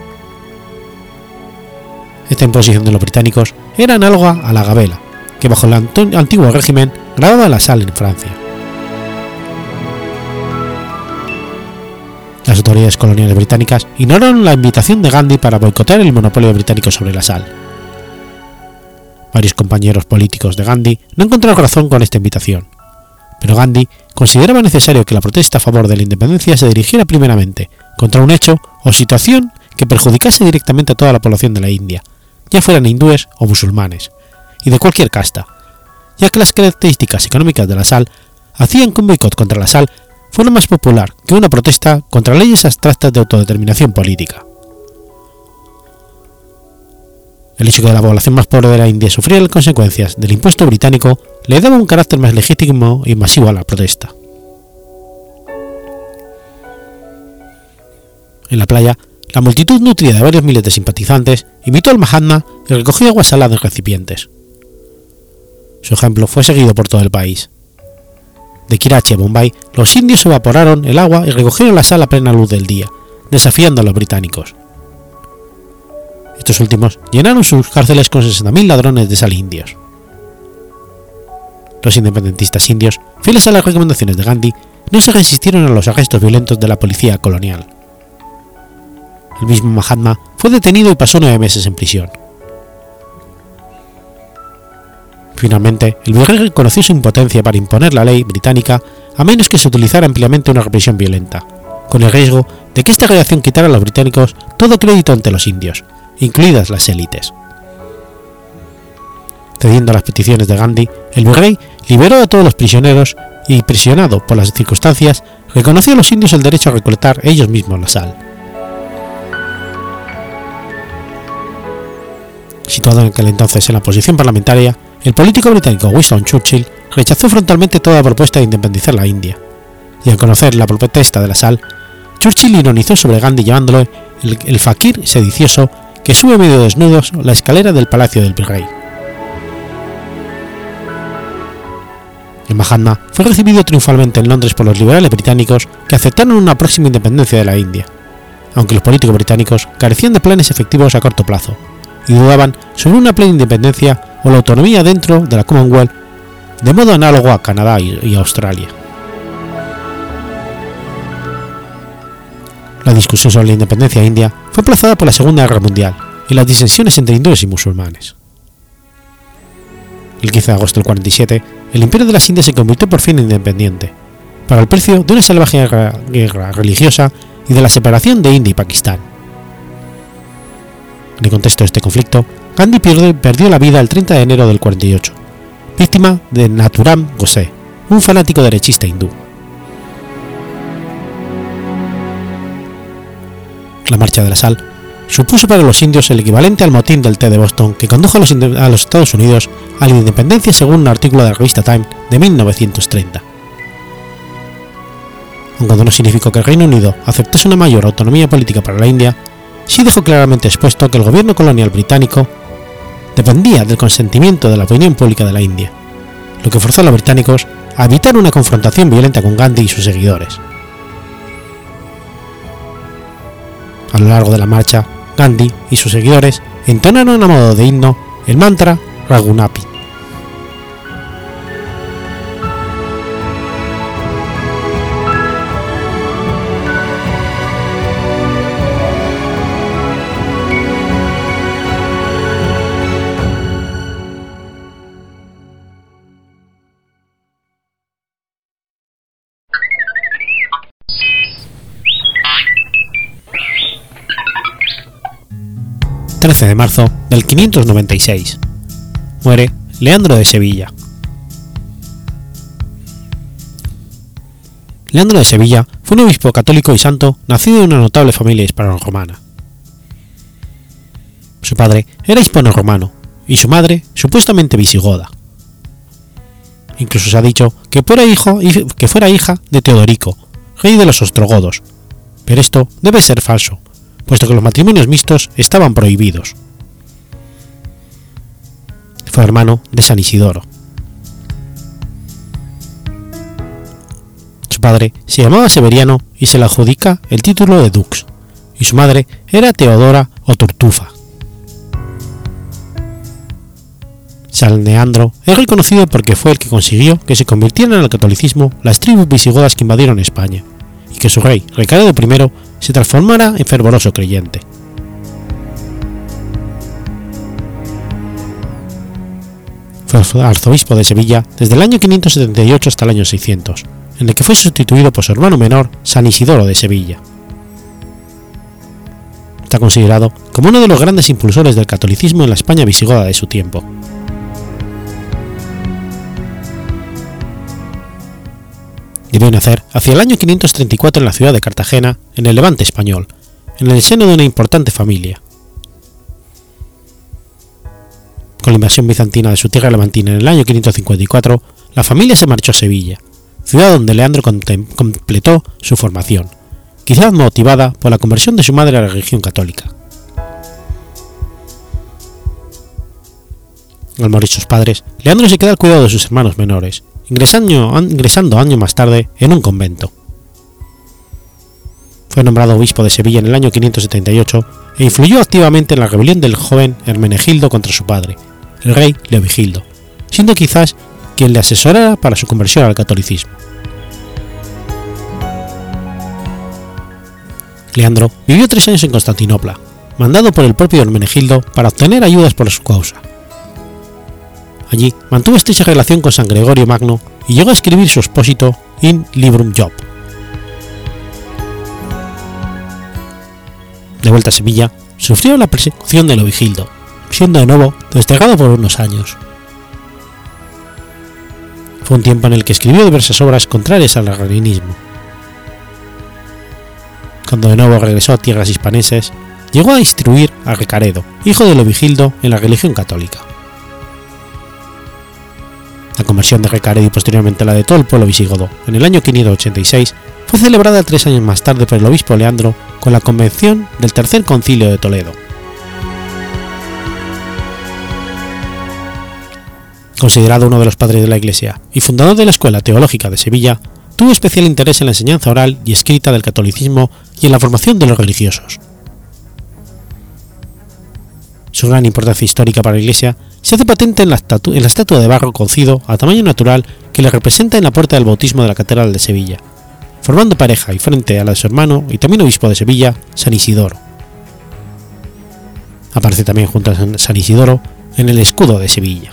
Esta imposición de los británicos era análoga a la gabela, que bajo el antiguo régimen grababa la sal en Francia. Las autoridades coloniales británicas ignoraron la invitación de Gandhi para boicotear el monopolio británico sobre la sal. Varios compañeros políticos de Gandhi no encontraron razón con esta invitación, pero Gandhi consideraba necesario que la protesta a favor de la independencia se dirigiera primeramente contra un hecho o situación que perjudicase directamente a toda la población de la India, ya fueran hindúes o musulmanes, y de cualquier casta, ya que las características económicas de la sal hacían que un boicot contra la sal fuera más popular que una protesta contra leyes abstractas de autodeterminación política. El hecho de que la población más pobre de la India sufriera las consecuencias del impuesto británico le daba un carácter más legítimo y masivo a la protesta. En la playa, la multitud nutrida de varios miles de simpatizantes invitó al Mahatma y recogió agua salada en recipientes. Su ejemplo fue seguido por todo el país de Kirachi a Bombay, los indios evaporaron el agua y recogieron la sal a plena luz del día, desafiando a los británicos. Estos últimos llenaron sus cárceles con 60.000 ladrones de sal indios. Los independentistas indios, fieles a las recomendaciones de Gandhi, no se resistieron a los arrestos violentos de la policía colonial. El mismo Mahatma fue detenido y pasó nueve meses en prisión. Finalmente, el virrey reconoció su impotencia para imponer la ley británica a menos que se utilizara ampliamente una represión violenta, con el riesgo de que esta reacción quitara a los británicos todo crédito ante los indios, incluidas las élites. Cediendo a las peticiones de Gandhi, el virrey liberó a todos los prisioneros y, presionado por las circunstancias, reconoció a los indios el derecho a recolectar ellos mismos la sal. Situado en aquel entonces en la posición parlamentaria, el político británico Winston Churchill rechazó frontalmente toda propuesta de independizar la India, y al conocer la protesta de la sal, Churchill ironizó sobre Gandhi llamándolo el, el fakir sedicioso que sube medio desnudos la escalera del palacio del virrey. El Mahatma fue recibido triunfalmente en Londres por los liberales británicos que aceptaron una próxima independencia de la India, aunque los políticos británicos carecían de planes efectivos a corto plazo y dudaban sobre una plena independencia o la autonomía dentro de la Commonwealth, de modo análogo a Canadá y Australia. La discusión sobre la independencia india fue aplazada por la Segunda Guerra Mundial y las disensiones entre hindúes y musulmanes. El 15 de agosto del 47, el Imperio de las Indias se convirtió por fin en independiente, para el precio de una salvaje guerra religiosa y de la separación de India y Pakistán. En el contexto de este conflicto, Gandhi perdió la vida el 30 de enero del 48, víctima de Naturam Gose, un fanático derechista hindú. La Marcha de la Sal supuso para los indios el equivalente al motín del té de Boston que condujo a los, a los, Estados Unidos a la independencia según un artículo de la revista Time de 1930. Aunque no significó que el Reino Unido aceptase una mayor autonomía política para la India, sí dejó claramente expuesto que el gobierno colonial británico dependía del consentimiento de la opinión pública de la India, lo que forzó a los británicos a evitar una confrontación violenta con Gandhi y sus seguidores. A lo largo de la marcha, Gandhi y sus seguidores entonaron a modo de himno el mantra Ragunapi. 13 de marzo del 596. Muere Leandro de Sevilla. Leandro de Sevilla fue un obispo católico y santo nacido en una notable familia hispano-romana. Su padre era hispano-romano y su madre supuestamente visigoda. Incluso se ha dicho que fuera, hijo, que fuera hija de Teodorico, rey de los ostrogodos, pero esto debe ser falso, puesto que los matrimonios mixtos estaban prohibidos. Fue hermano de San Isidoro. Su padre se llamaba Severiano y se le adjudica el título de dux, y su madre era Teodora o Turtufa. San Leandro es reconocido porque fue el que consiguió que se convirtieran al catolicismo las tribus visigodas que invadieron España, y que su rey, Ricardo I, se transformara en fervoroso creyente. Fue arzobispo de Sevilla desde el año 578 hasta el año 600, en el que fue sustituido por su hermano menor, San Isidoro de Sevilla. Está considerado como uno de los grandes impulsores del catolicismo en la España visigoda de su tiempo. Debió nacer hacia el año 534 en la ciudad de Cartagena, en el Levante español, en el seno de una importante familia. Con la invasión bizantina de su tierra levantina en el año 554, la familia se marchó a Sevilla, ciudad donde Leandro completó su formación, quizás motivada por la conversión de su madre a la religión católica. Al morir sus padres, Leandro se queda al cuidado de sus hermanos menores, ingresando, ingresando años más tarde en un convento. Fue nombrado obispo de Sevilla en el año 578 e influyó activamente en la rebelión del joven Hermenegildo contra su padre, el rey Leovigildo, siendo quizás quien le asesorara para su conversión al catolicismo. Leandro vivió tres años en Constantinopla, mandado por el propio Hermenegildo para obtener ayudas por su causa. Allí mantuvo estrecha relación con San Gregorio Magno y llegó a escribir su expósito In Librum Job. De vuelta a Sevilla, sufrió la persecución de Lovigildo, siendo de nuevo desterrado por unos años. Fue un tiempo en el que escribió diversas obras contrarias al arrianismo. Cuando de nuevo regresó a tierras hispaneses, llegó a instruir a Recaredo, hijo de Lovigildo, en la religión católica. La conversión de Recaredo y posteriormente la de todo el pueblo visigodo en el año 586 fue celebrada tres años más tarde por el obispo Leandro con la convención del Tercer Concilio de Toledo. Considerado uno de los padres de la Iglesia y fundador de la Escuela Teológica de Sevilla, tuvo especial interés en la enseñanza oral y escrita del catolicismo y en la formación de los religiosos. Su gran importancia histórica para la Iglesia se hace patente en la, estatua de barro cocido a tamaño natural que le representa en la puerta del bautismo de la Catedral de Sevilla, formando pareja y frente a la de su hermano y también obispo de Sevilla, San Isidoro. Aparece también junto a San Isidoro en el escudo de Sevilla.